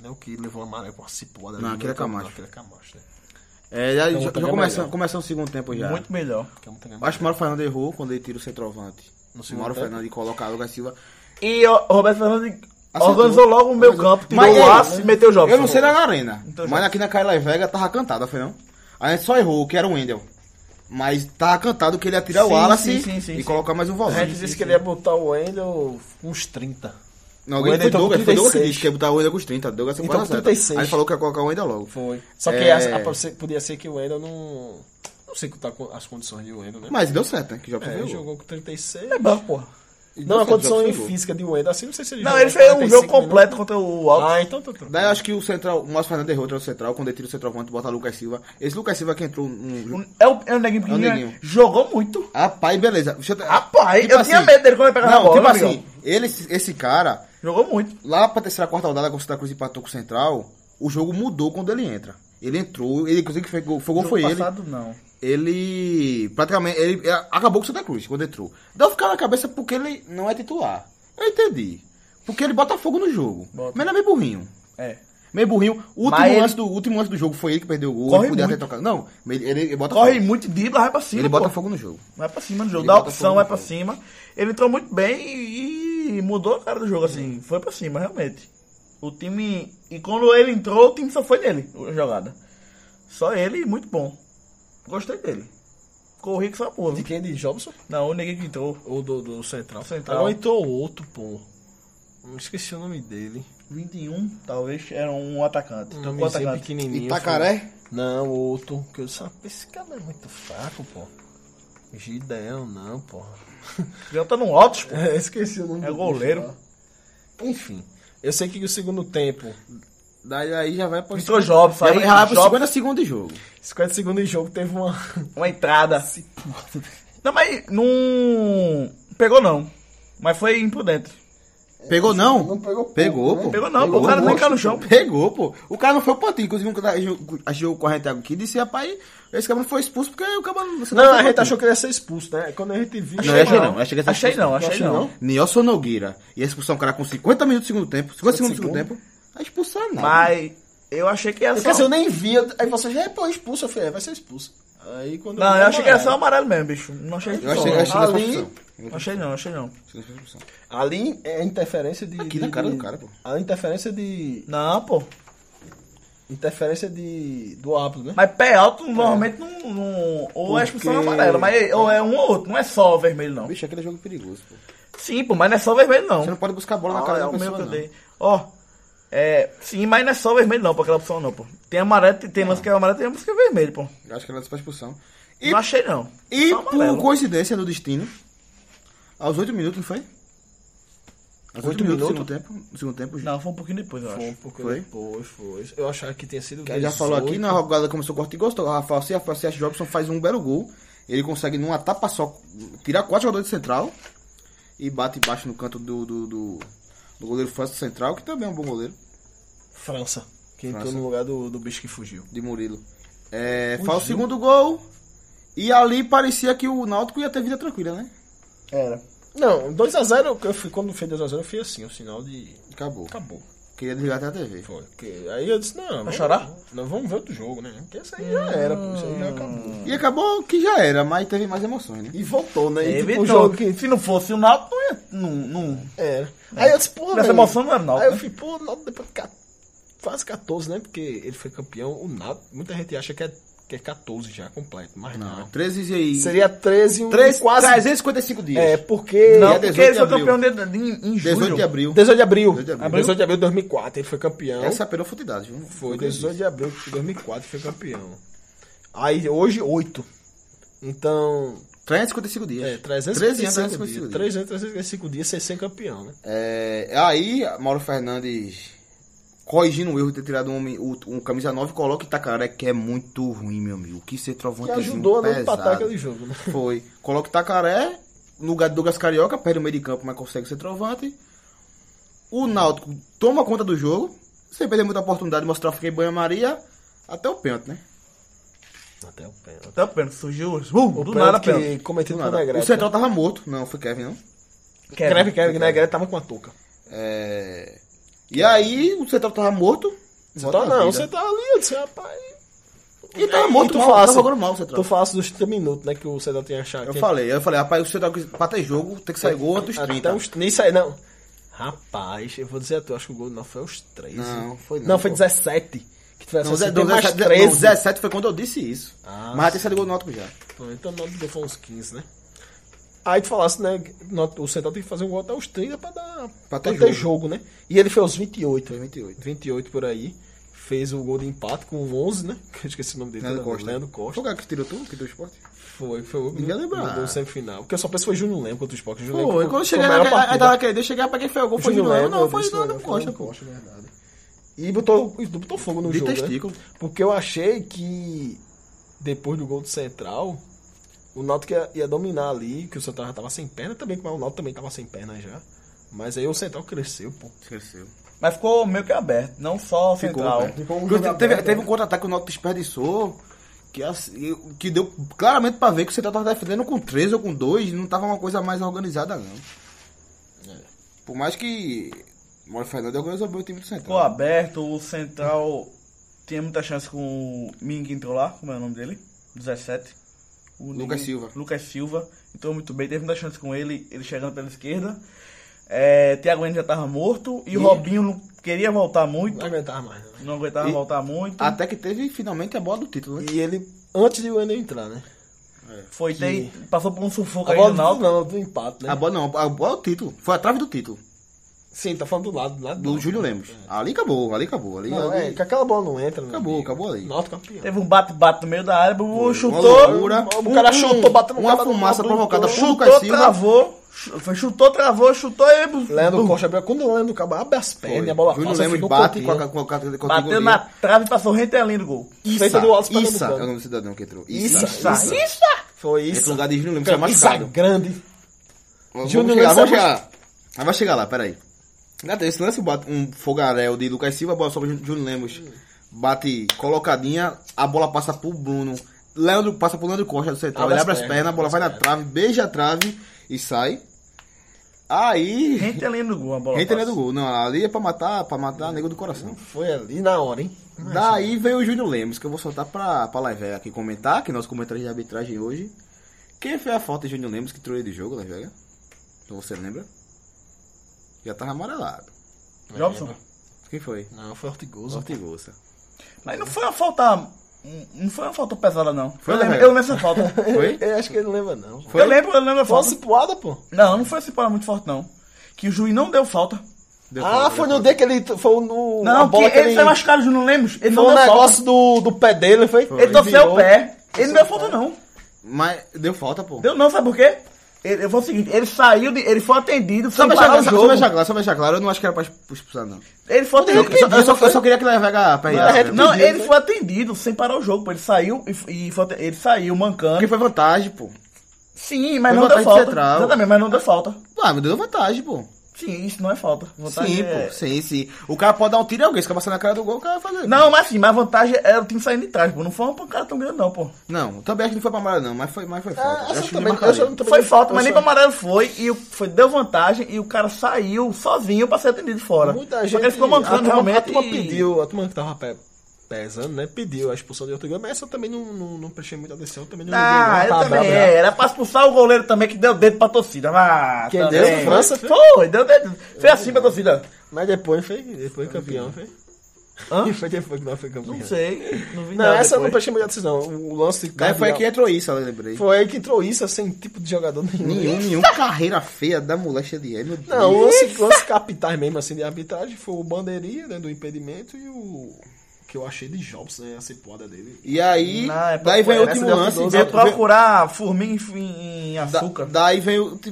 não é o que levou a maré com a cipuada. Não, ali, aquele é né? Não, Camacho. Aquele é Camacho, né? É, já, já, já é começando, melhor. começando o segundo tempo já. Muito melhor. Camutanga é Eu Acho que o Mauro Fernando errou quando ele tira o centroavante. No O segundo Mauro tempo? Fernando coloca Lucas Silva. E o Roberto Fernandes Acertou. organizou logo o meio campo, tirou Mas o ele- aço e meteu o jogo. Eu não sei lá na arena, Então, mas aqui na Caila Vega tava cantada, foi não? A gente só errou, que era o Wendel. Mas tava cantado que ele ia tirar o Sim, Wallace sim, sim, sim, e sim. colocar mais um A volante. gente disse que ele ia botar o Wendel uns 30. Não, O alguém foi Douglas, foi Douglas que 36. disse que ia botar o Wendel com os 30. Douglas Então, com acerta. 36. Aí ele falou que ia colocar o Wendel logo. Foi. Só que É. a- a- podia ser que o Wendel não. Não sei qual tá com as condições de Wendel, né? Mas deu certo, né? Que já É, jogou. jogou com 36. É bom, porra. Não, a condição jogou. física de Wendel, assim, não sei se ele Não, ele fez um 45 jogo completo minutos. contra o Alto. Ah, então tá Daí eu acho que o central, o Márcio Fernandes errou, o central, quando ele tira o centroavante, bota Lucas Silva. Esse Lucas Silva que entrou no. É o, é o neguinho pequenininho. É o neguinho. Jogou muito. Rapaz, beleza. Deixa eu te- Rapaz, Tipo eu tinha assim, medo dele quando ele pegava Não, a bola. tipo assim, ele, esse cara, Jogou muito. lá pra terceira, quarta rodada, quando o Santa Cruz empatou com o Central, o jogo mudou quando ele entra. Ele entrou, ele inclusive foi gol, foi, gol, foi ele. passado, não. Ele praticamente ele ele acabou com o Santa Cruz quando entrou. Deu ficar na cabeça porque ele não é titular. Eu entendi. Porque ele bota fogo no jogo. Bota. Mas ele é meio burrinho. É. Meio burrinho. O último, ele- lance do, último lance do jogo foi ele que perdeu o gol. Corre ele podia muito. ter tocado. Não, ele, ele, ele bota Corre fogo. muito, dribla, vai pra cima. Ele bota pô. fogo no jogo. Vai pra cima no jogo. Ele Dá bota opção, vai pra cima. Ele entrou muito bem e, e mudou a cara do jogo, assim. Foi pra cima, realmente. O time. E quando ele entrou, o time só foi dele, a jogada. Só ele, muito bom. Gostei dele. Corri só porra. De quem? De Jobson? Não, o neguinho que entrou. Ou do, do Central? Central. Agora entrou outro, pô. Não esqueci o nome dele. 21, talvez, era um atacante. Um o nomezinho atacante. pequenininho. Itacaré? Não, outro. Que eu disse, ah, esse cara é muito fraco, pô. Gideão, não, pô. Já tá no alto, pô. [laughs] É, esqueci o nome É goleiro. bicho. Enfim. Eu sei que o segundo tempo, Daí aí já vai pro. Entrou Jobs, Já aí vai, já vai pro Jobs, 50 segundos de jogo. 50 segundos de jogo, teve uma. [laughs] uma entrada. Não, mas não. Pegou não. Mas foi imprudente. Pegou não? Não pegou pouco, Pegou, né? pô. Pegou não, pô. O cara nem caiu no chão. Pegou, pô. O cara não foi o pontinho. Inclusive, um achou o corrente aqui disse, rapaz, esse cara não foi expulso porque o cara não. Não, a gente achou que ele ia ser expulso, né? Quando a gente viu. Não, eu achei não. Achei, que ia ser Achei expulso. não, achei Achei não. não. Nelson Nogueira ia expulsar um cara com 50 minutos do segundo tempo. 50 segundos do segundo tempo. Vai expulsar nada. Mas eu achei que era Quer só. dizer, eu nem vi. eu- Aí você já é, pô, expulso. Eu falei, é, vai ser expulso. Aí quando Não, eu achei que era só amarelo. amarelo mesmo, bicho. Não achei que ia ser. Não achei não, achei não. Ali é interferência de. Aqui de- na cara de- do cara, pô. A interferência de. Não, pô. Interferência de. do árbitro, né? Mas pé alto normalmente não. não ou é expulsão Porque- amarela, mas ou é um ou outro, não é só vermelho não. Bicho, aquele é jogo perigoso, pô. Sim, pô, mas não é só vermelho não. Você não pode buscar a bola na Ah, cara é da meu pessoa, que eu não. dei. Ó, é, sim, mas não é só vermelho não, pra aquela opção não, pô. Tem amarelo, tem, tem lance que é amarelo, tem lance que é vermelho, pô. Eu acho que ela disse pra expulsão. E, Não achei não. e por coincidência do destino, aos 8 minutos, não foi? Aos 8 Oito minutos do minutos? segundo tempo. No segundo tempo, Não, foi um pouquinho depois, eu acho. Foi um pouco Foi? depois, foi. Eu achava que tinha sido. Que já falou aqui, na jogada começou corte e gostou. Rafael C. Rafael C. Jobson faz um belo gol. Ele consegue numa tapa só tirar quatro jogadores de central e bate embaixo no canto do, do, do, do goleiro França Central, que também é um bom goleiro, França. Que entrou França. no lugar do, do bicho que fugiu. de Murilo. É, faz o segundo gol e ali parecia que o Náutico ia ter vida tranquila, né? Era. Não, 2x0, eu fui, quando fez 2x0, eu fui assim, o sinal de. Acabou. Acabou. Queria desligar até a TV. Foi. Porque, aí eu disse, não. Vai chorar? Não, vamos ver outro jogo, né? Porque isso aí já era, pô, isso aí já acabou. E acabou que já era, mas teve mais emoções, né? E voltou, né? E, Teve tipo, o jogo que se não fosse o Náutico, não ia. Não, não. Era. Aí eu disse, Nessa velho. emoção não era Náutico, Aí eu né? fui, pô, o Náutico depois de quase 14, né? Porque ele foi campeão. O Náutico, muita gente acha que é, que é 14 já completo, mas não. Não, 13 e... Seria 13 um, Três, quase. 355 dias. É, porque. Não, é porque 18 ele de foi campeão de, de, em julho. 18 de abril. 18 de abril. 18 de abril. 18 de abril de 2004, ele foi campeão. Essa é a perofutidade, viu? Foi Nunca 18 de abril de 2004, foi campeão. Aí hoje, 8. Então, 355 dias. é, 13 anos, 355 355 dias. dias. 355 dias sem ser campeão, né? É, aí, Mauro Fernandes, corrigindo o erro de ter tirado um, homem- o- um camisa 9, coloca Itacaré, que é muito ruim, meu amigo. Que ser trovante Que ajudou a não empatar aquele jogo, né? Foi. Coloca Itacaré, no lugar de Douglas Carioca, perde o meio de campo, mas consegue ser trovante. o Náutico toma conta do jogo, sem perder muita oportunidade de mostrar que em banho-maria, até o pênalti, né? Até o pênalti. Até o pênalti surgiu. Uh, O do nada pênalti cometido Do nada. Negrete. O Central tava morto. Não, foi Kevin, não? Kevin, Kevin, Negrete tava com a touca. É... E aí, o Central tava morto. Central à não, vida. você tá ali, eu disse, rapaz... E tava morto, tu mal, falasse, jogando mal o Central. Tu falasse dos 30 minutos, né, que o Central tinha achado. Eu tinha- falei, eu falei, rapaz, o Central pra ter jogo tem que sair gol antes dos Até 30. uns... Nem saí, não. Rapaz, eu vou dizer a tu, acho que o gol não foi aos 13. Não, foi não. Não, foi pô. 17. Que tivesse Não, assim, Zé- tem não, mais 17, 13. não, 17 foi quando eu disse isso. Ah, Mas tem saído gol no Náutico já. Então o deu foi uns 15, né? Aí tu falasse, né? O Central tem que fazer um gol até os 30 pra, dar, pra, ter ter, jogo. jogo. né? E ele fez os 28. Foi 28. 28 por aí. Fez o gol de empate com o 11, né? Que [laughs] eu esqueci o nome dele. Leandro né? Costa. Leandro Foi Costa. o cara que tirou tu, que deu esporte? Foi, foi o Ninguém lembra. do semifinal. Porque eu só penso foi Júnior Lembro contra o Sport. Júnior Lembro Foi, foi- quando eu foi cheguei a maior lá, aí partida. tava querendo, eu cheguei pra quem foi o gol, foi Júnior Lembro, Não, foi Leandro foi Costa. Costa, verdade. E botou, botou fogo no De jogo, testículo. né? Porque eu achei que depois do gol do Central, o Náutico ia, ia dominar ali, que o Central já tava sem perna também, mas o Náutico também tava sem perna já. Mas aí o Central cresceu, pô. Esqueceu. Mas ficou meio que aberto. Não só o central. aberto. Inclusive, teve, teve um contra-ataque que o Náutico desperdiçou, que, que deu claramente pra ver que o Central tava defendendo com 13 ou com 2, não tava uma coisa mais organizada, não. Por mais que o Mauro Fernandes organizou bem o time do Ficou Central. aberto. O central tinha muita chance com o Ming entrou lá. Como é o nome dele? 17. O Lucas Silva. Lucas Silva. Entrou muito bem. Teve muita chance com ele. Ele chegando pela esquerda. É, Thiago Henrique já tava morto. E, o Robinho não queria voltar muito. Não aguentava mais, não. Não aguentava E- voltar muito. Até que teve finalmente a bola do título, né? E ele, antes de o Enem entrar, né? Foi, tem, passou por um sufoco A aí bola no do, não, do empate, né? A bola não, a bola é o título. Foi a trave do título. Sim, tá falando do lado, do lado Do Júlio Lemos. Ali acabou, ali acabou. Ali, Não, ali- é, que aquela bola não entra, né? Acabou, acabou ali. Náutico campeão. Teve um bate-bate no meio da área. O chutou. loucura. o cara chutou, bateu no Uma cara do- fumaça do- provocada Chutou, Silva. travou. Foi, chutou, travou, chutou e. Leandro Costa abriu. Quando o Leandro Cabo abre as pernas, a bola passa, Lemos um bate com a, com a, com a, com a Bateu na trave e passou rentelinho do gol. Feita do Alto Issa, Pernambucano. é o nome do cidadão que entrou. Issa. Issa. Foi isso. lugar de Júnior Lemos é Isso machucado. grande. Júnior Lemos é chegar lá. Mas vai chegar lá, peraí. Gata, Esse lance bate um fogaréu de Lucas Silva, a bola sobe Júnior Lemos. Bate colocadinha, a bola passa pro Bruno. Leandro passa pro Leandro Costa do central. Abre Ele as abre as pernas, a bola vai na trave, beija a trave e sai. Aí. Rentelinho do gol, a bola. Rente passa. do gol. Não, ali é pra matar, pra matar nego do coração. Foi ali na hora, hein? Daí veio o Júnior Lemos, que eu vou soltar pra, pra Live aqui comentar, que é nosso comentário de arbitragem hoje. Quem foi a falta de Júnior Lemos que tirou ele de jogo, Live Então você lembra? Já tava amarelado. Jobson. Quem foi? Não, foi Ortigoso. Ortigosa. Mas não foi uma falta. Não foi uma falta pesada, não. Foi, eu, lembro, eu lembro dessa falta. [laughs] Foi? Eu acho que ele não lembra, não. Eu lembro, eu lembro da Foi uma falta. cipuada, pô. Não, não foi falta muito forte, não. Que o juiz não deu falta. Deu ah, falta, foi no dia que ele. Foi no. Não, bola que ele foi machucado, não lembro. Ele Foi não um deu negócio do, do pé dele, foi? falta. Ele torceu o pé. Ele não deu falta, não. Mas deu falta, pô. Deu não, sabe por quê? Ele, foi o seguinte, ele saiu, de, ele foi atendido, Só sem pra parar deixar, o só, só pra deixar claro, só pra deixar claro, eu não acho que era pra expulsar, não. Ele foi Eu, atendido. só, eu, só, eu só queria que ele Vega Não, pegasse. não, ele foi atendido sem parar o jogo, pô. Ele saiu e, e foi, ele saiu mancando. Porque foi vantagem, pô. Sim, mas Foi não deu falta. central. Exatamente, mas não deu falta. Ah, mas deu vantagem, pô. Sim, isso não é falta. Vantagem Sim, é- pô. Sim, sim. O cara pode dar um tiro em alguém, se passando na cara do gol, o cara vai fazer. Não, mas sim, mas a vantagem era o time saindo de trás, pô. Não foi uma pancada tão grande, não, pô. Não, também acho que não foi pra amarelo, não, mas foi, mas foi falta. Ah, Eu acho que também, essa também- Foi falta, mas eu nem pra amarelo foi. E foi, deu vantagem e o cara saiu sozinho pra ser atendido de fora. Muita Só gente. que ele ficou mancando realmente. A turma e- pediu, a turma que tava pesando, né? Pediu a expulsão de Ortigoso, mas essa eu também não, não, não prestei muita atenção. Também não Ah, eu também bravo, é. Era pra expulsar o goleiro também que deu dedo pra torcida. Ah, Quem também. deu? França? Foi, deu dedo. Fez assim pra torcida. Mas depois foi, depois campeão, foi. Hã? [laughs] Foi depois que nós foi campeão. Não sei. Não vi Não, nada essa eu não depois. prestei muita atenção. O lance de Daí foi que entrou isso, eu lembrei. Foi aí que entrou isso, sem tipo de jogador nenhum. Nenhum, [laughs] nenhum. Carreira feia da mulher cheia de Deus. Não, o lance, lance capitais mesmo, assim, de arbitragem foi o bandeirinha, né, do impedimento e o que eu achei de Jobs, né, a dele. E aí, Não, é daí vem o último lance. Veio vem- vem- procurar formiga em, em da- açúcar. daí vem o. Que,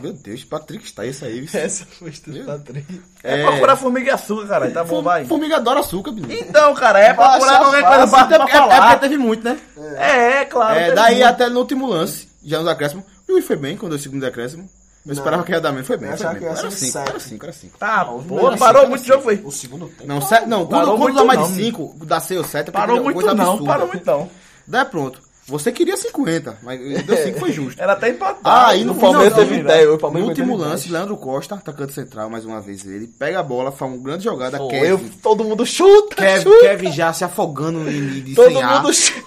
meu Deus, Patrick está isso aí. viu? Essa foi Patrick. É, procurar formiga em açúcar, cara. Tá bom, vai. Formiga adora açúcar, menino. Então, cara, é procurar qualquer coisa pra, É pra porque, é falar. porque teve muito, né? É, é, claro. É, daí muito. até no último lance, já nos acréscimos, o Luiz foi bem quando deu o segundo acréscimo. Eu esperava que ia dar menos. Foi bem. Eu Foi achava que ia Era ser 5, sete. era 5, era 5. Tá, pô, parou cinco, muito era jogo, foi. O segundo tempo. Não, sete, não quando, Parou quando muito dá mais de 5, dá 6 ou 7, Parou muito não, parou muito não. Daí pronto. Você queria 50, mas deu 5 foi justo. [laughs] Era até empatado. Ah, aí No no Palmeiras teve né? ideia, o No Palmeiras último lance. Leandro Costa, atacante central, mais uma vez ele, pega a bola, faz uma grande jogada, Pô, Kevin, eu, todo mundo chuta, Kevin, chuta. Kevin já se afogando de, de Todo sem ar. mundo chuta,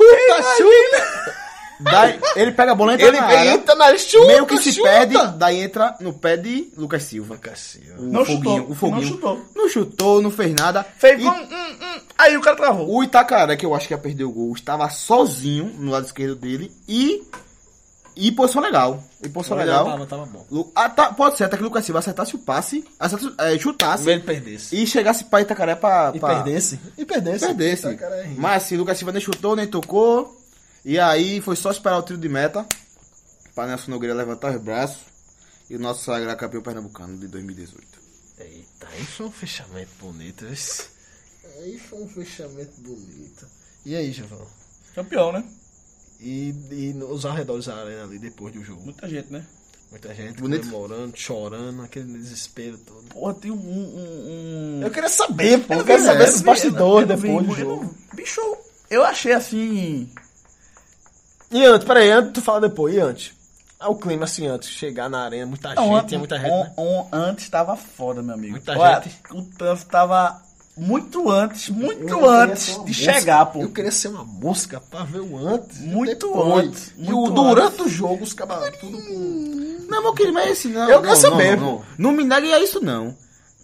chuta. Daí, ele pega a bola, entra Ele na área, entra na chuta, meio que se chuta. perde, daí entra no pé de Lucas Silva. Cacilho. O Não foguinho, chutou, o foguinho. não chutou. Não chutou, não fez nada. Fez E um, um, um. Aí o cara travou. O Itacaré, que eu acho que ia perder o gol, estava sozinho no lado esquerdo dele e. E posição legal. E posição legal. Tava, tava bom. Ah, tá, pode ser até que o Lucas Silva acertasse o passe, acertasse, é, chutasse Se ele perdesse. e chegasse para Itacaré pra. E pra- perdesse. E perdesse. Perdesse. Itacaré é. Mas assim, o Lucas Silva nem chutou, nem tocou. E aí foi só esperar o tiro de meta para Nelson Nogueira levantar os braços e o nosso sagrar campeão pernambucano de 2018. Eita, aí foi um fechamento bonito. esse. Aí foi um fechamento bonito. E aí, Giovão? Campeão, né? E, e nos arredores da arena ali, depois do jogo. Muita gente, né? Muita gente Bonito. comemorando, chorando, aquele desespero todo. Porra, tem um. um, um- Eu queria saber, pô. Eu quero vi, saber eu esses bastidores eu não vi, depois do eu não- jogo. Bicho, eu achei assim. E antes, peraí, antes tu fala depois, e antes? Ah, o clima assim, antes, chegar na arena, muita Não, gente, antes, tinha muita gente, on- né? on- antes tava foda, meu amigo. Muita Olha, gente. O trânsito tava muito antes, muito Eu antes de mosca. chegar, pô. Eu queria ser uma mosca pra ver o antes. Muito depois. antes, E o muito durante o jogo, os caras tudo. Não, meu querido, mas é esse não. Eu não, quero saber, não, não, não. Não me negue a isso, não.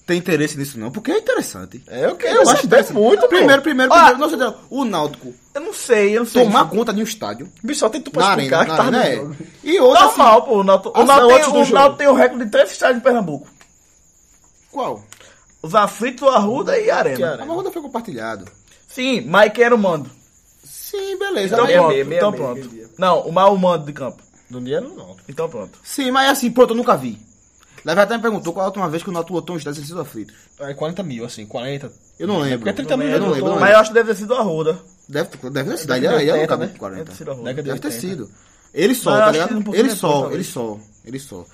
Tem interesse nisso, não, porque é interessante. É, eu quero Eu acho interessante. muito, pô. Primeiro, primeiro, Ah. primeiro. Nossa, Deus, o Náutico Eu não sei, eu não sei. tomar conta de um estádio. Bicho, só tem tu pra Na explicar arena, que no arena, jogo. é. E outra, assim, Normal, pô. O Náutico o Náutico tem, o. Náutico tem o recorde de três estádios em Pernambuco. qual? Os Aflitos, o Arruda e a Arena. Que Arena? A Marroda foi compartilhado. Sim, Mike era o mando. Sim, beleza. Então mas- pronto, meia, meia, então meia, pronto. Não, o mau mando de campo. Do dinheiro não. Então pronto. Sim, mas assim, pronto, eu nunca vi. Leve até me perguntou qual a última vez que o Náutico lotou um estádio sem sido aflito. É 40 mil, assim, 40. Eu não lembro. Porque 30 mil eu não já lembro, não Mas eu acho que deve ter sido o Arruda. Deve, deve ter sido. Aí Década de aí eu 80, nunca né? vi com 40. Deve ter sido o Arruda. Década de Deve ter 80. sido. Ele só, tá ligado? Ele só, ele só, ele só.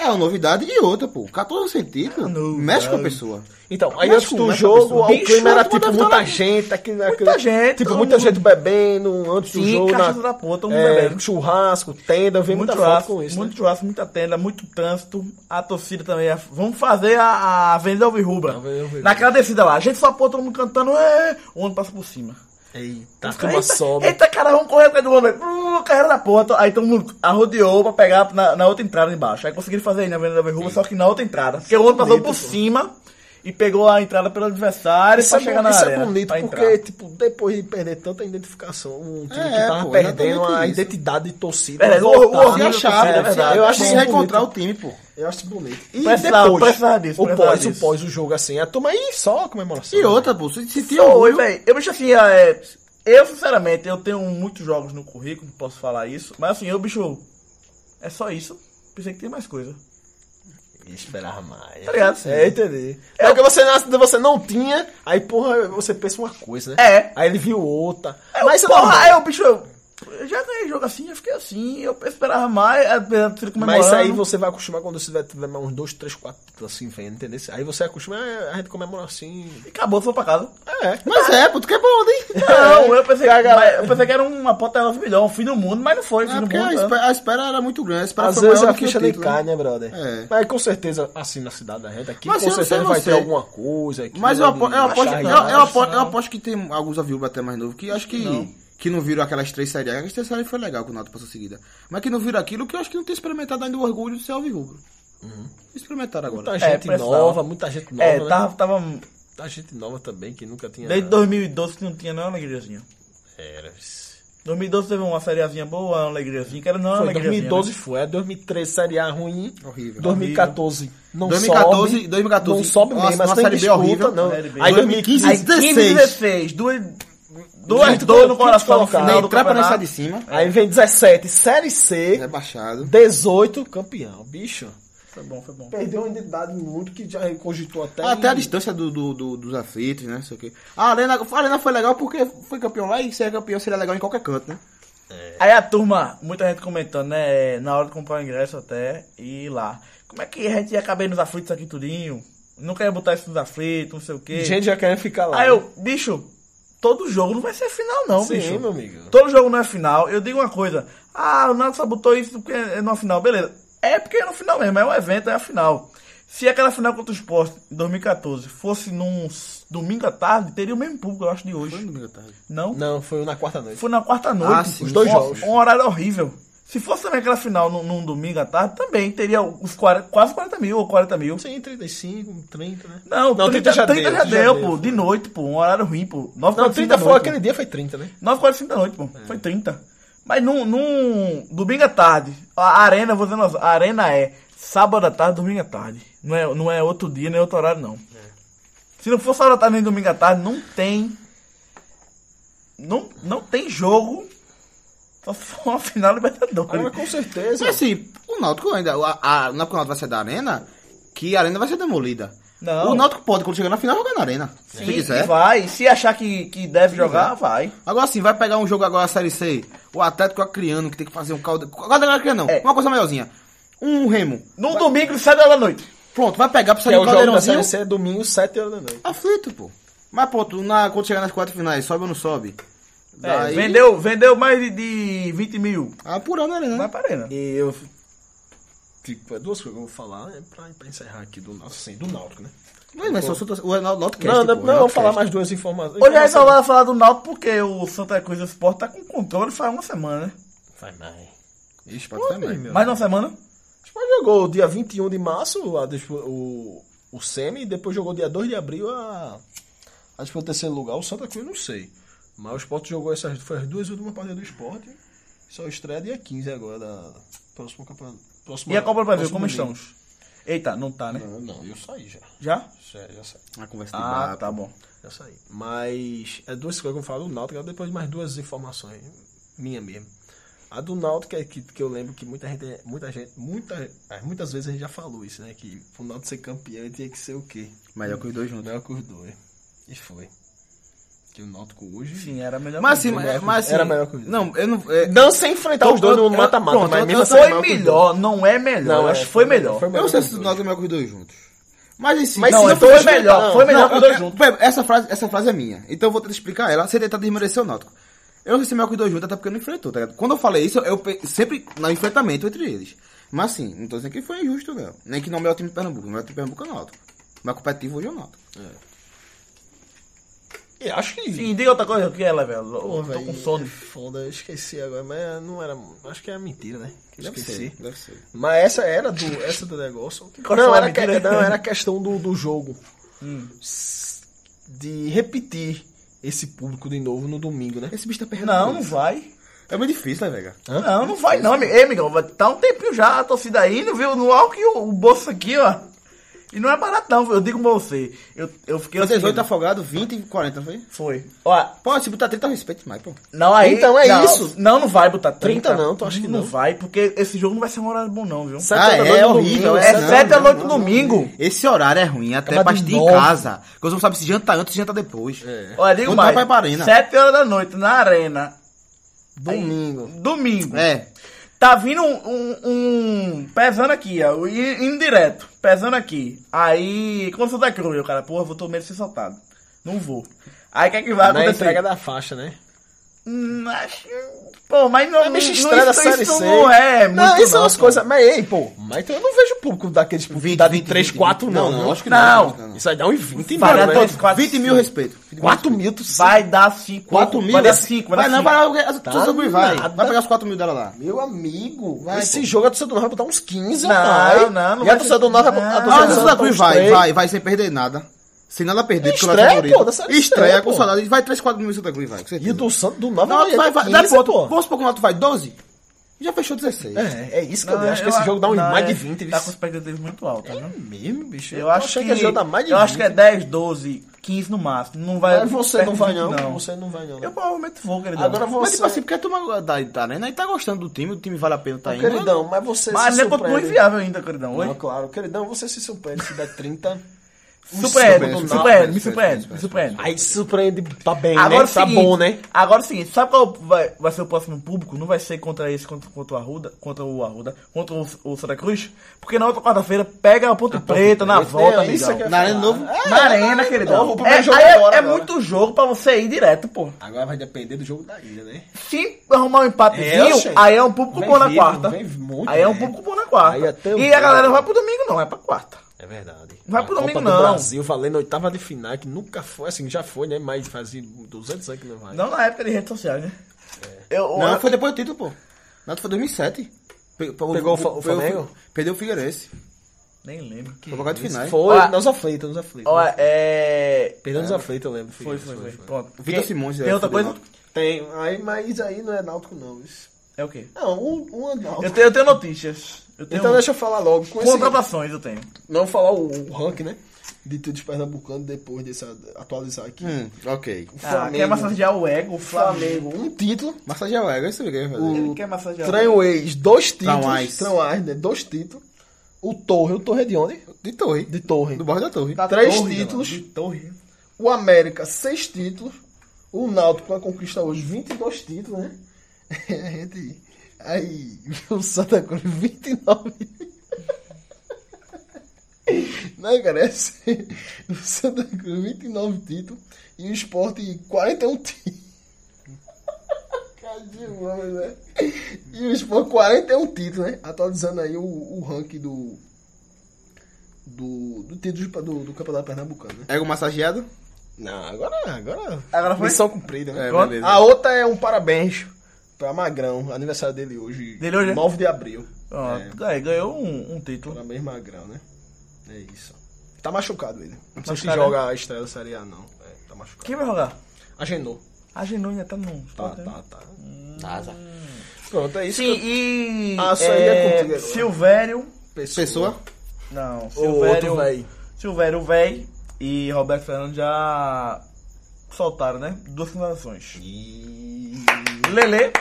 É uma novidade e outra, pô. 14 centímetros. Mexe com a pessoa. Então, aí antes do é jogo, o Bicho, clima era tipo muita gente, aquele, Muita aquele- gente, tipo muita mundo- gente bebendo antes do Sim, jogo, cachaça na- da porra, todo mundo é, bebendo. churrasco, tenda, vi Muito muita churrasco, com isso. muito né? churrasco, muita tenda, muito trânsito. A torcida também. a- Vamos fazer a, a Avenida Alvirrubra. Naquela descida lá. A gente só pôr todo mundo cantando. É, o ônibus passa por cima. Eita, a Eita, turma sobe. Eita, cara, vamos correr atrás do ônibus. Uh, carreira da ponta. Aí todo mundo arrodeou pra pegar na, na outra entrada embaixo. Aí conseguiram fazer aí na Avenida Alvirrubra, só que na outra entrada. Porque o ônibus passou por cima e pegou a entrada pelo adversário Isso, pra é, chegar bom- na isso arena. é bonito, porque, entrar. tipo, depois de perder tanta identificação, um time É, que tava pô, perdendo a isso. identidade de torcida. Verdade, voltar. o- o achar, torcida, é verdade. eu acho que É reencontrar o time, pô. Eu acho bonito. E Precisava- depois, precisava disso, o precisava pós, o disso. pós, o jogo, assim, a turma aí só a comemoração. E outra, pô, se se tinha orgulho, velho. Eu bicho assim, é, eu sinceramente, eu tenho muitos jogos no currículo, posso falar isso. Mas assim, eu bicho, é só isso. Pensei que tem mais coisa. E esperava mais. Tá ligado? É, entendi. É porque você, não- você não tinha, aí, porra, você pensa uma coisa, né? É. Aí ele viu outra. Aí, Mas é porra, normal. aí eu, bicho, eu, eu já ganhei jogo assim, eu fiquei assim, eu esperava mais, ser comemorando. Mas isso aí você vai acostumar quando você tiver, uns dois, três, quatro títulos assim, vendo, entendeu? Aí você acostuma, é, a gente comemora assim. E acabou, foi pra casa. É. Mas é, pô, tu quer bom, hein? Não, eu pensei, Que que, mas eu pensei que era uma porta 9 milhões, um fim do mundo, mas não foi, fim É do porque a mundo. né? espera, a espera era muito grande. A espera Às foi vezes a do que ficha nem cai, né? né, brother? É. Mas com certeza, assim, na cidade da gente aqui, Mas com não certeza vai ter alguma coisa. aqui, Mas eu aposto, eu, aposto, eu, eu, aposto, eu aposto que tem alguns aviúbas até mais novos que acho que que não viram aquelas três séries. Aquelas três séries foi legal que o Nato passou seguida. Mas que não viram aquilo que eu acho que não tem experimentado ainda o orgulho de ser alvirrubro. Experimentaram agora. Muita É, gente precisava. nova, muita gente nova, É, né? tava, tava Muita gente nova também, que nunca tinha... desde 2012 que não tinha nenhuma alegriazinha. Era... 2012 teve uma sériezinha boa, uma alegriazinha, que era não Foi, alegriazinha. 2012 né? foi, é 2013 Série A ruim, Horrível. 2014 não 2014, sobe, 2014, não sobe nossa, mesmo, mas uma tem Série B disputa, horrível. não. B. Aí 2015, 2015, Aí 15 16. 16, duas, duas dores no coração no final Nem do não campeonato. de cima. aí vem 17 Série C, Rebaixado. 18 campeão, bicho. Foi bom, foi bom. Perdeu uma identidade muito que já cogitou até... Até a em- distância do, do- do- dos aflitos, né? Sei o quê. A Arena, a Arena foi legal porque foi campeão lá e ser campeão seria legal em qualquer canto, né? Aí a turma, muita gente comentando, né? Na hora de comprar o ingresso até, e ir lá. Como é que a gente ia caber nos aflitos aqui tudinho? Não quer botar isso nos aflitos, não sei o quê. Gente já querendo ficar lá. Aí eu, bicho, todo jogo não vai ser final, não, Sim, bicho. meu amigo. Todo jogo não é final. Eu digo uma coisa. Ah, o Náutico só botou isso porque é no final. Beleza. É porque é no final mesmo. É um evento, é a final. Se aquela final contra o Sport em 2014 fosse num domingo à tarde, teria o mesmo público, eu acho, de hoje. Foi no domingo à tarde. Não? Não, foi na quarta noite. Foi na quarta noite. Ah, sim. Os dois um, jogos. Um horário horrível. Se fosse também aquela final num, num domingo à tarde, também teria os 40, quase 40 mil ou 40 mil. Sim, 35, 30, né? Não, Não, 30, 30 já 30 deu, já deu, pô. deu, De noite, pô. Um horário ruim, pô. 9 Não, 30 foi aquele dia, foi 30, né? 9h45 da noite, pô. Foi 30. Mas num, num domingo à tarde, a arena, vou dizendo, a arena é sábado à tarde, domingo à tarde. Não é, não é outro dia, nem outro horário, não. Se não for sábado à tarde nem domingo à tarde, não tem. Não, não tem jogo. Só se for uma final Libertadores. com certeza. Mas assim, o Náutico ainda. A, a, não é o Náutico vai ser da arena, que a arena vai ser demolida. Não. O Náutico pode, quando chegar na final, jogar na arena. se Sim, quiser. vai. Se achar que, que deve jogar, vai. Agora sim, vai pegar um jogo agora, a Série C. O Atlético Acreano, que tem que fazer um caldo. Caldo Acreano não. É. Uma coisa maiorzinha. Um Remo. Num domingo, 7 horas da noite. Pronto, vai pegar pra Que sair é um o jogo da caldeirãozinho. Série C, é domingo, 7 horas da noite. Aflito, pô. Mas pronto, na, quando chegar nas quartas finais, sobe ou não sobe? É, Daí- vendeu, vendeu mais de, de 20 mil. Apurando a arena, Vai né? pra arena. E eu. Tipo, é duas coisas que eu vou falar né, pra, pra encerrar aqui do, assim, do Náutico, né? Mas, mas só o Náutico Não, não, pô, não, eu vou falar mais duas informações. Hoje a gente só vai falar do Náutico porque o Santa Cruz Sport tá com controle faz uma semana, né? Faz mais. Ixi, pode ser mais. meu. Mais uma semana? O Sport jogou dia 21 de março a, o, o Semi e depois jogou dia 2 de abril a, a disputa terceiro lugar. O Santa Cruz não sei. Mas o Sport jogou essas foi as duas últimas partidas do Sport. Só estreia dia 15 agora da próximo campeonato. Próximo, E a Copa do Brasil, próximo como domingo. estamos? Eita, não tá, né? Não, não, eu saí já. Já? Já, já saí. Uma conversa de Ah, bar, tá bom. Já saí. Mas é duas coisas que eu falo do Náutico, depois mais duas informações minha mesmo. A do Náutico é que, que eu lembro que muita gente, muita gente, muita, é, muitas vezes a gente já falou isso, né? Que o Náutico ser campeão ele tinha que ser o quê? Melhor que os dois juntos. Melhor que os dois. E foi. Que o Náutico hoje. Sim, era melhor Mas que assim, mas, mas assim, Era melhor que dois. Não, eu não. é, Não sem enfrentar os dois no mata-mata, mas mesmo assim. Foi que os melhor, não é melhor. Não, eu acho é, que foi foi melhor. melhor, foi eu não sei se o os Náutico é melhor que os dois juntos. Mas assim. Mas Não, se eu foi for melhor, não, foi melhor Não, que os dois juntos. essa frase, essa frase é minha. Então eu vou tentar explicar ela sem tentar desmerecer o Náutico. Eu não sei se é melhor que os dois juntos, até porque não enfrentou, tá ligado? Quando eu falei isso, eu sempre no enfrentamento entre eles. Mas assim, não tô dizendo que foi injusto, não. Nem que não é o melhor time de Pernambuco. O melhor time de Pernambuco é o Náutico. O mais competitivo hoje é o Náutico. E acho que. Sim, diga outra coisa, o que é, velho? Eu Pô, tô velho, com sono. Foda, eu esqueci agora, mas não era. Acho que era mentira, né? Deve esqueci. ser, deve ser. Mas essa era do, essa do negócio. [laughs] Não, era, que- não, era a questão do, do jogo. S- De repetir esse público de novo no domingo, né? Esse bicho tá perdendo. Não, não vai. É muito difícil, né, Vega? Não, não vai não, amigo. Ei, amigão, vai tá um tempinho já a torcida aí, não viu? No álcool e o, o bolso aqui, ó. E não é barato não, eu digo pra você. Eu, eu fiquei... Eu assim, 18 afogado, 20 e 40, não foi? Foi. Ó, Pô, se botar 30 respeito mais, pô. não aí... Então é não, isso. Não, não vai botar 30. 30 não, tu acha que não? Não vai, porque esse jogo não vai ser um horário bom não, viu? Sete Ah, é no horrível, é, É não, 7 da não, noite não, no domingo. Esse horário é ruim, até Acaba pra assistir em casa. Porque você não sabe se janta antes ou se janta depois. É. Olha, digo Quando mais. vai pra arena. 7 horas da noite na arena. Domingo. Domingo. É. Tá vindo um, um, um- pesando aqui, ó, i- indo direto, pesando aqui. Aí, quando Santa Cruz, o cara, porra, vou tomar ser soltado. Não vou. Aí o que é que vai Na acontecer? entrega da faixa, né? Acho... Pô, mas não, É não- estranho da isso, Série isso C. não é muito Não, isso são as pô. coisas. Mas ei, pô. Mas então eu não vejo público daqueles tipo, 20, da de 20, 3, 20, 4, não. Não, viu? acho que Não. não. não. Isso aí dá uns 20 Vai mil, né? todos quatro- 20 mil respeito. 4 mil, tu Vai dar 5. 4 mil? Vai dar 5, vai Vai não, 5. vai lá, Tá Guri vai. nada. Vai pegar os 4 mil dela lá. Meu amigo, Vai, esse pô. jogo a torcida do Norte vai botar uns 15 Não, não, não E vai a torcida do Norte vai botar Não. a Ah, torcida do Norte vai, vai, vai sem perder nada. Sem nada a perder, porque o Estreia, Náutico é favorito. pô, C, Estreia com saudade. Vai 3, 4 mil em Santa Cruz, vai. E o do Santo do Norte Não, vai, vai, vai, 15, dá ponto. pô. Vamos supor que o Náutico vai 12? Já fechou 16. É, é isso que Não, eu acho que esse jogo dá uns não, mais é- de 20. Tá com expectativas muito altas, né? mesmo, bicho. Eu acho achei que, esse jogo dá mais de eu 20. acho que é 10, 12, 15 no máximo. Não vai Mas você não vai 20 não. Você não vai não. né? Eu provavelmente vou, queridão. Agora Mas você... tipo assim, porque a turma da, da arena aí tá gostando do time, o time vale a pena tá indo. Queridão, mas você Mas se continua surpreende. inviável ainda, queridão. Oi? Não, claro. Queridão, você se surpreende se der 30. Surpreende, surpreende, surpreende, me surpreende, me surpreende. Aí surpreende, tá bem, Agora né? o Tá seguinte, bom, né? Agora é o seguinte, sabe qual vai, vai ser o próximo público? Não vai ser contra esse, contra, contra o Arruda, contra o Arruda, contra o, o Santa Cruz, porque na outra quarta-feira pega a Ponte Preta na volta, né? Amigão. é Na Arena Novo? Na arena, o primeiro É, jogo aí é, agora, é agora. muito jogo pra você ir direto, pô. Agora vai depender do jogo da ilha, né? Se arrumar um empatezinho, É, aí é um público Vem bom na quarta. aí é um né? público bom na quarta. Aí até o e a galera não vai pro domingo, não, é pra quarta. É verdade. Vai A pro Copa domingo, do não. Brasil valendo oitava de final, que nunca foi, assim, já foi, né? Mas fazia 200 anos que não vai. Não na época de redes sociais, né? Eu, Não, eu- foi depois do título, pô. Não, foi 2007. Pe- Pegou o Fa- o Flamengo? Perdeu o Figueirense. Nem lembro. Foi por causa de finais. Foi, Ó, nos aflitos, nos aflitos. Olha, é... Perdeu nos aflitos, eu lembro. Foi, foi, foi. Pronto. Vitor Simões, Tem é, outra foi coisa? do Tem, aí, mas aí não é náutico, não. Isso. É o quê? Não, um, um é náutico. Eu tenho, eu tenho notícias. Eu tenho Então deixa eu falar logo. Com esse, contratações, eu tenho. não falar o, o ranking, né? De todos os pernambucanos depois desse atualizar aqui. Hum, ok. O Ah, quer massagear o ego, o Flamengo. Flamengo, um título. Massagear o ego, é isso que ele quer fazer. Ele quer massagear. Tranways, dois títulos. Tranwais. Tranwais, né? Dois títulos. O Torre, o Torre é de onde? De torre. De Torre. Do bordo da torre. Da Três torre, títulos. De torre. O América, seis títulos. O Náutico, com a conquista hoje, 22 títulos, né? [laughs] A gente... Aí, o Santa Cruz, 29. Não, cara, é assim. O Santa Cruz, 29 títulos. E o Sport, 41 títulos. Cadê né? E o Sport, 41 títulos, né? Atualizando aí o, o ranking do... Do, do título do, do Campeonato Pernambucano, né? Ego massageado? Não, agora, agora, Agora foi? missão cumprida, né? É. A outra é um parabéns pra Magrão, aniversário dele hoje. Dele hoje, é? 9 de abril. Pronto. Aí, ganhou um, um título. Parabéns, Magrão, né? É isso. Tá machucado ele. Não sei se joga a estreia da Série A, não. É, tá machucado. Quem vai jogar? Agendou. A Genou ainda tá no... Tá, tá, tá. Asa. Pronto, é isso. Sim, que e... Ah, só ia é, contigo agora. Silvério... eu- Pessoa? Não, O outro Silvério... véi. Silvério Véi e Roberto Fernandes já soltaram, né? Duas finalizações. E... Lele,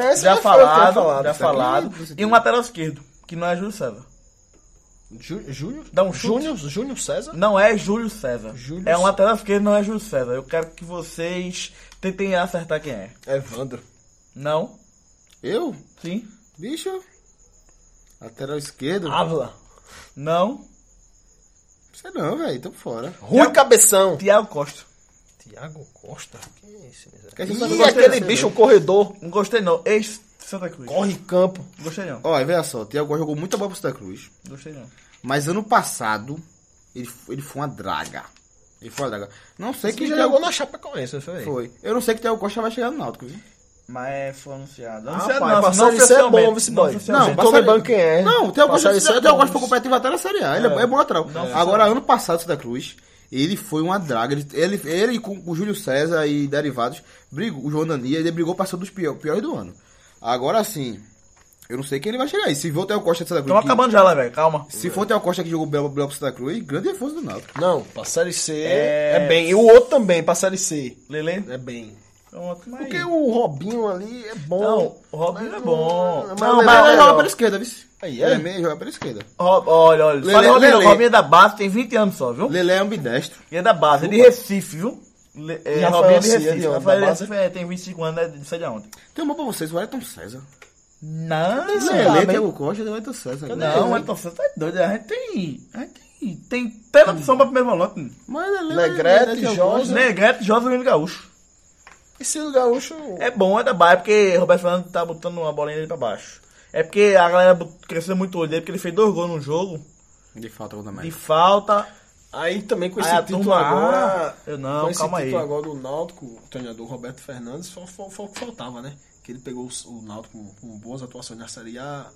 essa já falado, falado. já tá? falado. E um lateral esquerdo, que não é Júlio César. Jú- Júnior? Dá um chute. Júnior, Júnior César? Não é Júlio César. Júlio é um lateral esquerdo, não é Júlio César. Eu quero que vocês tentem acertar quem é. Evandro. Não? Eu? Sim? Bicho? Lateral esquerdo? Ávila. Não? Sei não, velho. Tô fora. Rui Cabeção. Tiago Costa. Tiago Costa? Quem é esse? miserável? Que não aquele bicho, não. o corredor. Não gostei não. Ex Santa Cruz. Corre campo. Gostei não. Olha, veja só. Tiago jogou muita bola pro Santa Cruz. Gostei não. Mas ano passado, ele, ele foi uma draga. Ele foi uma draga. Não sei Que que já jogou na Chapecoense, não foi? Foi. Eu não sei que Tiago Costa vai chegar no Náutico, viu? Mas foi anunciado. Ah, Anunciado pai, não, passar não ser é bom, Não boy. Não, tô lembrando quem é. Não, o o Thiago. Costa foi competitivo até na Série A. Ele é, é bom lateral. Agora, ano passado, Santa Cruz, ele foi uma draga. Ele, ele, ele com o Júlio César e derivados, brigou, o João Dania, ele brigou passando dos pior- piores do ano. Agora, sim, eu não sei quem ele vai chegar aí. Se for o Costa de Santa Cruz... Estamos que- acabando já lá, velho. Calma. Se for o Thiago Costa que jogou belo belo pro Santa Cruz, grande reforço do Náutico. Não, pra Série C É. é... bem. E o outro também, pra Série C. Lele? É bem. Pronto, mas... Porque o Robinho ali é bom. Não, o Robinho é bom. Mas Não, ele mas é ele joga pela esquerda, viu? Aí, é? Ele é meio joga pela esquerda. Rob- olha, olha. Lele- Fala Robinho, Lele. Robinho é da base, tem 20 anos só, viu? Lele é ambidestro. E é da base, é de Recife, viu? Le, é, Rafael Robinho é de Recife. de onde? Rafael Da? Recife é, tem 25 anos, é de não sei de onde. Tem uma pra vocês, o Ayrton César. Não, Lele, não, Thiago Costa e o Ayrton César. não, mas você tá doido. A gente tem. A gente tem. Tem tanta opção pra primeiro volante. Mas Lele, Negrete, Lele, Jorge. Negrete, José Menino Gaúcho. Esse do Gaúcho. É bom, é da base, porque Roberto Fernandes tá botando uma bolinha dele pra baixo. É porque a galera cresceu muito o olho dele, porque ele fez dois gols no jogo, De falta a de falta. Aí também com esse Aí a título turma, agora. ah, eu não, com esse calma título aí. agora do Náutico, o treinador Roberto Fernandes, só foi o que faltava, né? Que ele pegou os- o Náutico com, com boas atuações na Série A,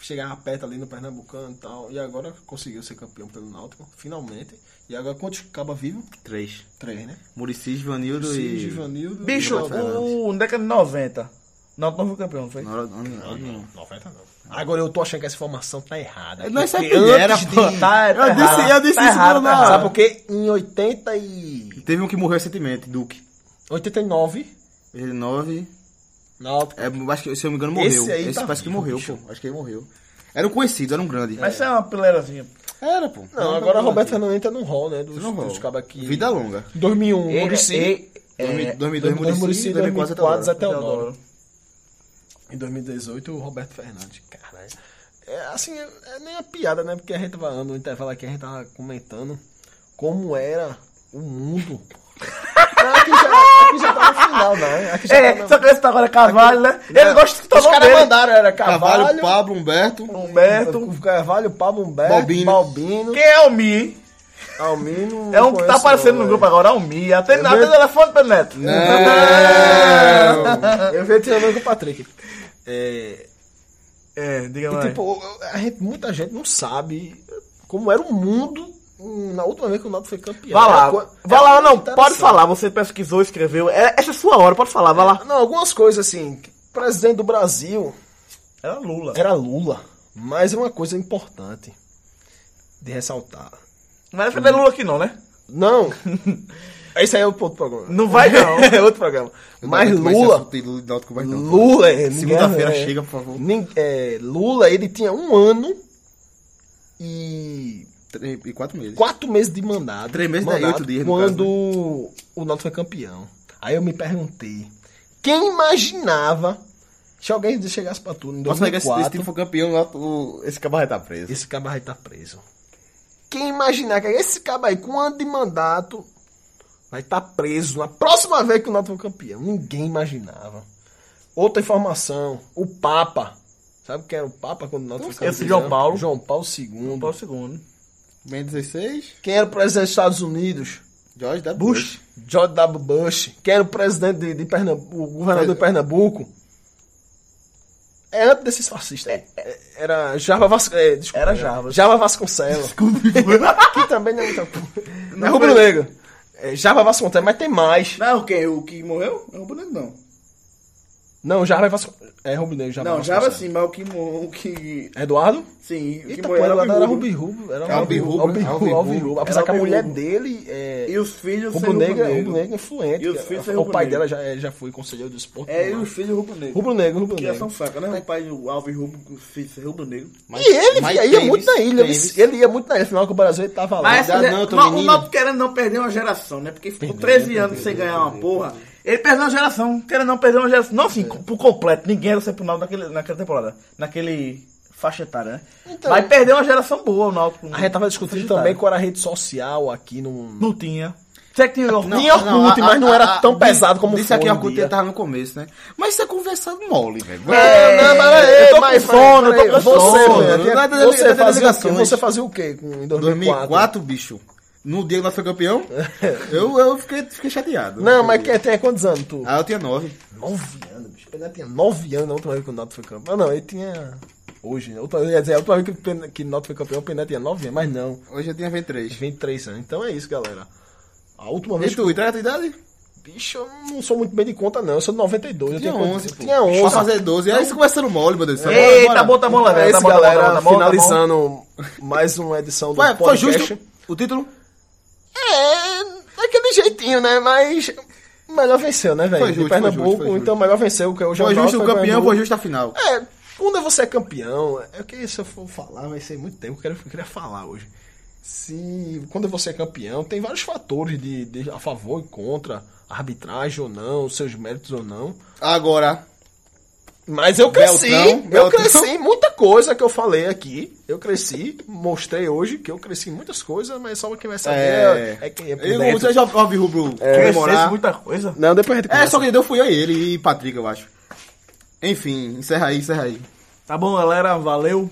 chegava perto ali no Pernambucano e tal. E agora conseguiu ser campeão pelo Náutico, finalmente. E agora quantos acaba vivo? Três. Três, né? Murici, Givanildo Muricy, e. Givanildo Bicho, o, o década de 90. Não, não foi campeão, não foi? Não, não, não, 90 não. Agora eu tô achando que essa informação tá errada. Eu não sei é que era, de... Tá, tá eu disse, errado, eu disse tá isso errado, tá Sabe por quê? Em 80 e... Teve um que morreu recentemente, Duque. 89. 89. Não, é, acho que, se eu não me engano, morreu. Esse, aí Esse tá parece vivo, que morreu, bicho. pô. Acho que ele morreu. Era um conhecido, era um grande. Mas isso é uma pilerazinha. Era, pô. Não, não agora o Roberto Fernandes entra num rol, né? Dos, no dos cabos aqui. Vida longa. 2001, ele, Murici. Ele, é, 2002, Murici. Murici 2004, 2004 até o Noro. Em 2018, o Roberto Fernandes. Caralho. É, é, assim, é nem a piada, né? Porque a gente vai andando no intervalo aqui, a gente tava comentando como era o mundo [laughs] Não, aqui, já, aqui já tá no final, né? Aqui já É, tá no- só que esse tá agora é Carvalho, né? Ele gosta de Os escutar o nome caras dele. mandaram, era Carvalho, Carvalho, Pablo, Humberto. Humberto. Carvalho, Pablo Humberto, Balbino. Balbino, Quem é o Mi? Almino. É um não que tá aparecendo não, no grupo agora, é o Mi. Até, até vejo- telefone, Pedro Neto. [laughs] Eu vi treinando com o Patrick. É, É, diga E, mais. tipo, a gente, muita gente não sabe como era o mundo na última vez que o Náutico foi campeão. Vai lá, co- lá, não, pode falar, você pesquisou, escreveu, é, essa é sua hora, pode falar, vai lá. Não, algumas coisas assim, presidente do Brasil Era Lula. era Lula, mas é uma coisa importante de ressaltar. Não vai defender Lula aqui não, né? Não, [laughs] esse aí é outro programa. Não vai não. [laughs] é outro programa. Mas Lula, Lula, é, Segunda-feira é, chega, por favor. é, Lula, ele tinha um ano e Três- E quatro meses. quatro meses de mandato. Três meses, né? mandato, Oito dias, Quando o Náutico foi campeão. Aí eu me perguntei, quem imaginava se alguém chegasse pra tudo em Posso negar que esse, esse 2004, time for campeão, o- esse cabaré tá preso. esse vai estar preso. Quem imaginar que esse cabo aí com um ano de mandato vai estar preso na próxima vez que o Náutico for campeão? Ninguém imaginava. Outra informação, o Papa. Sabe quem era o Papa quando o Náutico foi Esse campeão? João Paulo. João Paulo II. Qual o segundo? Bem 16, Quem era o presidente dos Estados Unidos? George W. Bush. George W. Bush, que era o presidente de, de Pernambuco, o governador de Pernambuco. É antes desses fascistas aí. É, Era Java Vasconcelos. É, desculpa, Era Java. Java Vasconcelos. [laughs] que também não é muita É Rubro Negro. É Java Vasconcelos, mas tem mais. Não, quem? O que morreu? Não, o bonito não. Não, Java Vasconcelos. É Rubro Negro, Java Não, já Vasconcelos. sim, mas o que o que... Eduardo? Sim, o que Eita, pô, era era Albirrubro. Rubirrubro. Era Albirrubro, Albirrubro. Albirrubro. Albirrubro. Apesar Era que a mulher dele é... E os filhos Rubro sem Negro, rubro Negro é influente. E os que- filhos o pai dela já, já foi conselheiro do esporte. É, e lá. os filhos rubro negro. Rubro Negro, Rubro Que Negro. são fracos, né? O pai do Alves Rubro, os filhos rubro negro. E ele mas ia muito na ilha. ele ia muito na ilha. Afinal, que o Brasil ele tava lá. Mas essa- não, o. Náutico querendo não perder uma geração, né? Porque ficou 13 anos sem ganhar uma porra. Ele perdeu uma geração, querendo não perder uma geração. Não assim, por completo, ninguém era sempre o Náutico naquele, naquela temporada. Naquele faixa etária, né? Então- Mas perdeu uma geração boa o Náutico. A gente tava discutindo também qual era a rede social aqui no... Não tinha. Você que tinha Orkut? Tinha Orkut, mas não era tão pesado como Disse foi aqui um Orkut dia. tava no começo, né? Mas isso é conversado mole, velho. É, não, mas, eu tô com mas, sono, eu tô com você, sono. Não é você, é da fazia, o quê? delegações. você fazia o quê com- em 2004? 2004, bicho. No dia que nós foi campeão, [laughs] eu, eu fiquei, fiquei chateado. Não, mas que, tem quantos anos tu? Ah, eu tinha 9. Nove anos, bicho. Ele tinha nove anos na última vez que o Nato foi campeão. Ah, não, ele tinha... Hoje, né? Outra, ia dizer, a última vez que, que o Nato foi campeão, o Pené tinha nove anos, mas não. Hoje eu tinha 23. 23 anos. Então é isso, galera. A última E vez tu, entrega a tua idade? Bicho, eu não sou muito bem de conta, não. Eu sou de 92. Eu Tinha tenho 11, pô. Tinha 11. Pra fazer 12. Aí você conversando mole, meu Deus do céu. Ei, Bora, tá bom, tá bom, Então é isso, Tá bom, galera. tá bom, tá bom. finalizando mais uma edição do Ué, foi podcast. justo o título? É, daquele jeitinho, né? Mas melhor venceu, né, velho? Foi justo, De foi Pernambuco, justo, foi então o melhor venceu, que é o João Foi justo o campeão, foi justo a final. É, quando você é campeão, é que se eu for falar, vai ser muito tempo, eu queria, eu queria falar hoje. Se quando você é campeão, tem vários fatores de, de a favor e contra, arbitragem ou não, seus méritos ou não. Agora, Mas eu cresci, Beltrão, eu Beltrão. cresci em muita coisa que eu falei aqui. Eu cresci, mostrei hoje que eu cresci em muitas coisas, mas só quem vai saber é, é... é quem é por eu, dentro. você já ouviu Rubro Crescesse comemorar? muita coisa. Não, depois a gente É, conversa. só quem deu fui eu e ele e Patrick, eu acho. Enfim, encerra aí, encerra aí. Tá bom, galera. Valeu.